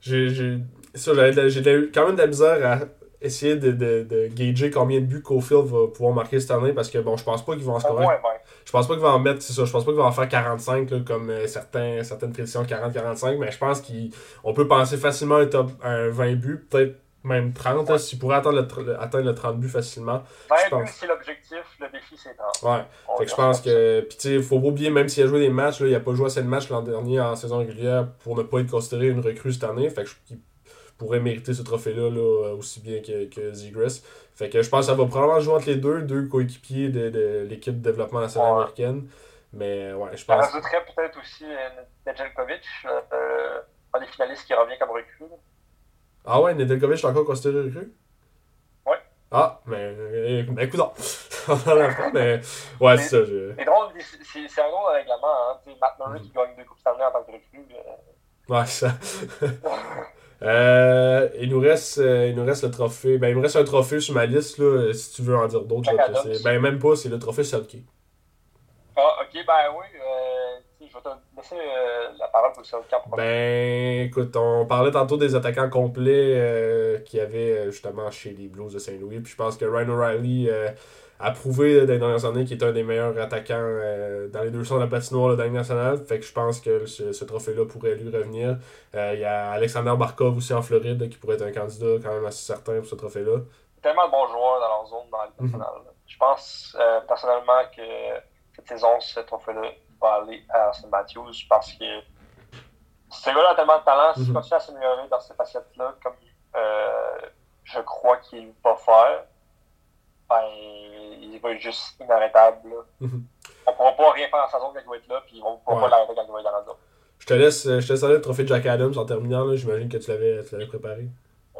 J'ai quand même de la misère à essayer de, de, de gager combien de buts Caulfield va pouvoir marquer cette année parce que bon, je pense pas qu'ils vont en scorer. Je pense pas qu'il va en mettre, c'est ça, je pense pas qu'il va en faire 45 comme euh, certains, certaines prédictions 40-45, mais je pense qu'on peut penser facilement un top un 20 buts, peut-être même 30, ouais. s'il pourrait atteindre le, atteindre le 30 buts facilement. 20 buts, c'est l'objectif, le défi, c'est 30. Ouais. fait que je pense que. Puis, tu sais, faut pas oublier, même s'il a joué des matchs, là, il a pas joué assez de matchs l'an dernier en saison régulière pour ne pas être considéré une recrue cette année. Fait que je, pourrait mériter ce trophée-là là, aussi bien que, que. Fait que je pense que ça va probablement jouer entre les deux, deux coéquipiers de, de l'équipe de développement national ouais. américaine. Mais ouais, je pense. Je rajouterais peut-être aussi euh, Nedeljkovic, euh, un des finalistes qui revient comme recrue. Ah ouais, Nedeljkovic est encore considéré recrue? Ouais. Ah, mais, mais écoute, mais ouais, c'est ça. Je... C'est drôle, c'est un drôle règlement, hein. Matt Murray qui gagne deux Coupes Stanley en tant que recrue. Euh... Ouais, ça. euh, il, nous reste, euh, il nous reste le trophée. Ben, il me reste un trophée sur ma liste, là, si tu veux en dire d'autres. Ben, même pas, c'est le trophée Selkie. Ah, ok, ben oui. Euh, je vais te laisser euh, la parole pour ça. Ben, écoute, on parlait tantôt des attaquants complets euh, qu'il y avait euh, justement chez les Blues de Saint-Louis. Puis je pense que Ryan O'Reilly a prouvé dans les dernières années qu'il est un des meilleurs attaquants dans les deux sens de la patinoire de la nationale. Fait que je pense que ce, trophée-là pourrait lui revenir. Il y a Alexander Barkov aussi en Floride qui pourrait être un candidat quand même assez certain pour ce trophée-là. Tellement de bons joueurs dans leur zone dans la mhm. nationale. Je pense personnellement que cette saison, ce trophée-là va aller à Austin Matthews parce que ce gars-là a tellement de talent. S'il mm -hmm. continue à s'améliorer dans ces facettes-là, comme euh, je crois qu'il va faire, ben, il va être juste inarrêtable. Mm -hmm. On pourra pas rien faire dans sa zone quand il va être là, puis ils vont pas l'arrêter quand il va être dans la zone. Je te laisse, je te laisse aller le trophée de Jack Adams en terminant. J'imagine que tu l'avais préparé.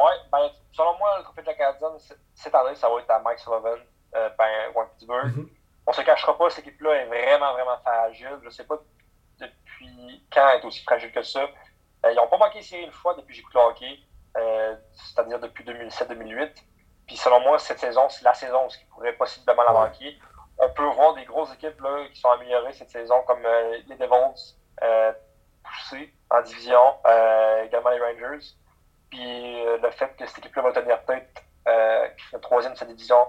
Ouais, ben, selon moi, le trophée de Jack Adams, cette année, ça va être à Mike Sullivan, euh, ben, Pittsburgh. Mm -hmm. On se cachera pas, cette équipe-là est vraiment, vraiment fragile. Je sais pas depuis quand elle est aussi fragile que ça. Euh, ils n'ont pas manqué série une fois depuis que j'écoute le hockey, euh, c'est-à-dire depuis 2007-2008. Puis selon moi, cette saison, c'est la saison où ils pourraient possiblement la manquer. On peut voir des grosses équipes là, qui sont améliorées cette saison, comme euh, les Devils, poussés en division, également les Rangers. Puis le fait que cette équipe-là va tenir tête, qui fait troisième de sa division,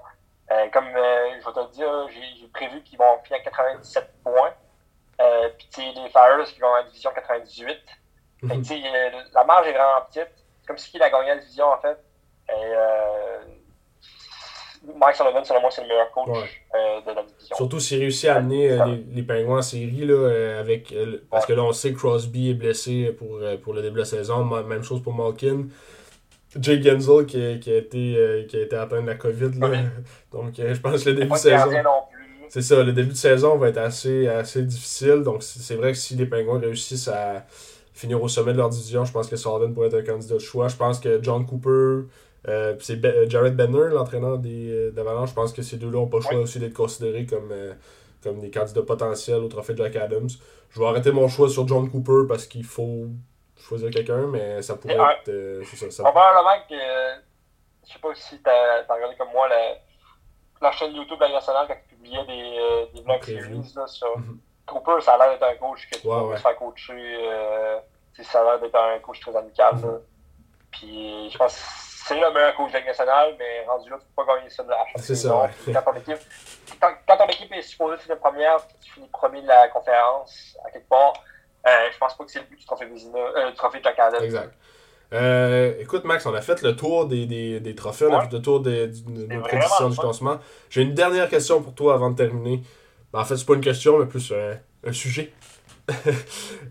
comme je vais te le dire, j'ai prévu qu'ils vont finir à 97 points. puis les Flyers qui vont en division 98. Fait que, la marge est vraiment petite. C'est comme si il a gagné la division, en fait. Et, euh, Mike Sullivan, selon moi, c'est le meilleur coach euh, de la division. Surtout s'il réussit à amener euh, les, les Pingouins en série, là, euh, avec, parce que là, on sait que Crosby est blessé pour, pour le début de la saison. Même chose pour Malkin. Jay Genzel qui, qui, a été, qui a été atteint de la COVID. Là. Donc, je pense que le début de saison. C'est ça, le début de saison va être assez, assez difficile. Donc, c'est vrai que si les Pingouins réussissent à finir au sommet de leur division. Je pense que Sullivan pourrait être un candidat de choix. Je pense que John Cooper, euh, c'est euh, Jared Benner, l'entraîneur euh, d'Avalanche. Je pense que ces deux-là n'ont pas le choix aussi d'être considérés comme, comme des candidats potentiels au trophée de Jack Adams. Je vais arrêter mon choix sur John Cooper parce qu'il faut choisir quelqu'un, mais ça pourrait être. c'est ça, Probablement que. je sais pas si tu as, regardé comme moi la, la chaîne YouTube de la nationale quand tu publiais des, des vlogs series là, sur. Cooper, ça a l'air d'être un coach que tu ouais, se faire coacher. Euh, ça a l'air d'être un coach très amical. Mm-hmm. Puis je pense que c'est le meilleur coach de la nationale, mais rendu là, tu peux pas gagner ça de la chaque C'est ça, quand, ton équipe, quand, quand, ton équipe est supposée finir première, tu finis premier de la conférence, à quelque part, euh, je pense pas que c'est le but du trophée, euh, du trophée de la Canada. Exact. Euh, écoute, Max, on a fait le tour des, des, des trophées, on a fait le tour des, de nos prédictions du classement. J'ai une dernière question pour toi avant de terminer. Ben, en fait, c'est pas une question, mais plus un, sujet.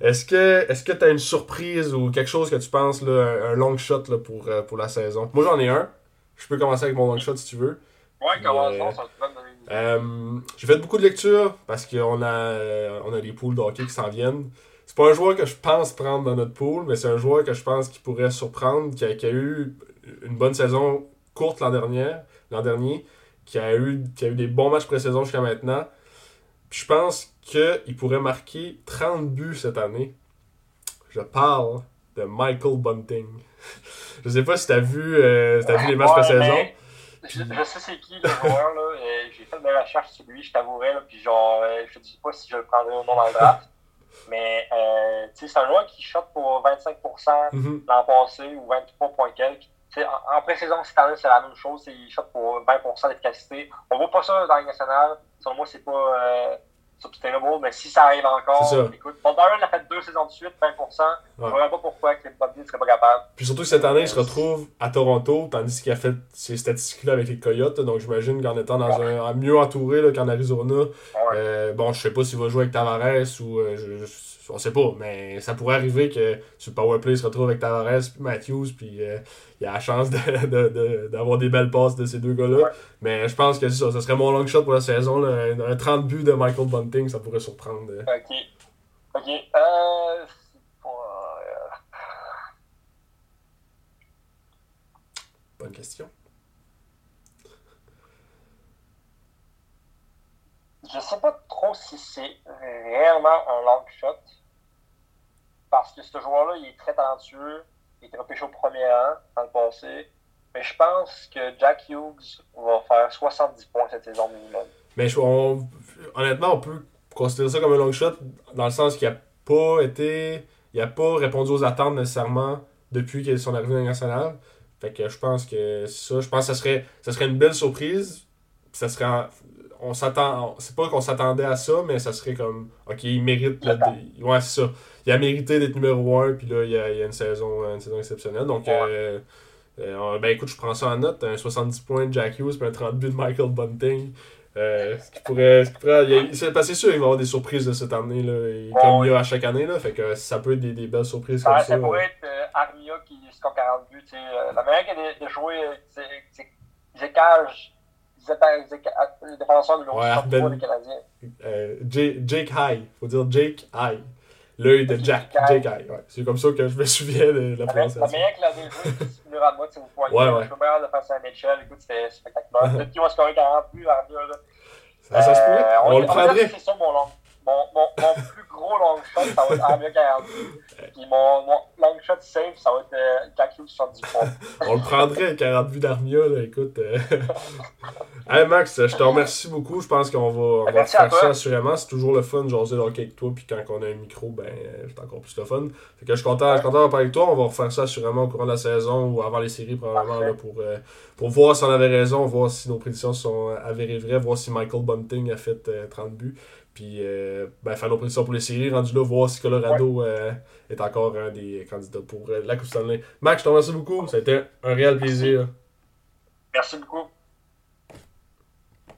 est-ce que est-ce que tu as une surprise ou quelque chose que tu penses, là, un, long shot là, pour, euh, pour la saison? Moi, j'en ai un. Je peux commencer avec mon long shot si tu veux. Ouais, commençons, ça euh, J'ai fait beaucoup de lectures parce qu'on a, euh, on a des poules de qui s'en viennent. C'est pas un joueur que je pense prendre dans notre pool, mais c'est un joueur que je pense qui pourrait surprendre, qui a, qui a eu une bonne saison courte l'an dernier, l'an dernier qui, a eu, qui a eu des bons matchs pré-saison jusqu'à maintenant je pense qu'il pourrait marquer 30 buts cette année. Je parle de Michael Bunting. je sais pas si t'as vu, euh, as vu les matchs de saison. Je, sais c'est qui le joueur, là. J'ai fait de recherche sur lui, je t'avouerai, puis genre, euh, je dis pas si je le prendrais ou non dans le draft. Mais euh, c'est un joueur qui shot pour 25% mhm. l'an passé ou 23 points quelques. En, en pré-saison, cette année, c'est la même chose. Il shot pour 20% d'efficacité. On voit pas ça dans les nationales selon moi, c'est pas euh, sustainable, mais si ça arrive encore, écoute, Bob Byron a fait deux saisons de suite, 20%. Je ne vois pas pourquoi que Bob ne serait pas capable. Puis surtout que cette année, il se retrouve à Toronto, tandis qu'il a fait ses statistiques-là avec les Coyotes. Donc j'imagine qu'en étant dans un, mieux entouré qu'en Arizona, euh, bon, je sais pas s'il va jouer avec Tavares ou. Euh, je, on sait pas, mais ça pourrait arriver que sur le powerplay, il se retrouve avec Tavares puis Matthews, puis euh, il y a la chance d'avoir de, de, des belles passes de ces deux gars-là. Mais je pense que ça, ça serait mon long shot pour la saison. Un, 30 buts de Michael Bunting, ça pourrait surprendre. Euh. Ok. Ok. Euh... Bonne question. Je sais pas trop si c'est réellement un long shot. Parce que ce joueur-là, il est très talentueux. Il était repêché au premier rang dans le passé. Mais je pense que Jack Hughes va faire 70 points cette saison minimum. Mais honnêtement, on peut considérer ça comme un long shot dans le sens qu'il n'a pas été. Il n'a pas répondu aux attentes nécessairement depuis qu'il est son arrivée nationale. Fait que je pense que ça, je pense que ça serait, ça serait une belle surprise. Ça serait on s'attend. C'est pas qu'on s'attendait à ça, mais ça serait comme. Ok, il mérite. ouais, c'est ça. Il a mérité d'être numéro 1, puis là, il y a, il y a une, saison, une saison exceptionnelle. Donc, euh, euh, ben écoute, je prends ça en note. Un 70 points de Jack Hughes, puis un 30 buts de Michael Bunting. Euh, ce qui pourrait. Ce qui pourrait il, c'est pas sûr qu'il va y avoir des surprises de cette année, là, comme il y a à chaque année. Là, fait que ça peut être des, des belles surprises comme ça. Ça pourrait être Armia qui score 40 buts. la manière qu'il a de, jouer, c'est, c'est, le défenseur numéro ouais, 63 des Canadiens. Euh, Jake High. faut dire Jake High. L'œil de Jack. Jake High. Ouais. C'est comme ça que je me souviens de la prononciation. Meilleure que la deux c'est à moi, si vous voyez. Ouais, ouais. Je suis meilleur de face à Mitchell. Écoute, c'était spectaculaire. Peut-être qu'il va scorer 40 plus à là. Ça, ça se peut. Euh, on, on, le prendrait. C'est ça mon long. Mon, mon, mon plus gros long shot, ça va être Armia 40. Puis mon, mon long shot safe, ça va être euh, 70 points. On le prendrait, 40 vues d'Armia, là, écoute. Euh... hey Max, je te remercie beaucoup. Je pense qu'on va, on va faire ça assurément. C'est toujours le fun de jaser hockey avec toi. Puis quand on a un micro, ben, euh, c'est encore plus le fun. Fait que je suis content, je suis content de parler avec toi. On va refaire ça assurément au courant de la saison ou avant les séries, probablement, là, pour, euh, pour voir si on avait raison, voir si nos prédictions sont avérées vraies, voir si Michael Bunting a fait 30 buts. Puis, euh, ben, faire nos prédictions pour les séries, rendu là, voir si Colorado euh, est encore un des candidats pour euh, la Coupe Stanley. Max, je te remercie beaucoup. Ça a été un réel plaisir. Merci beaucoup.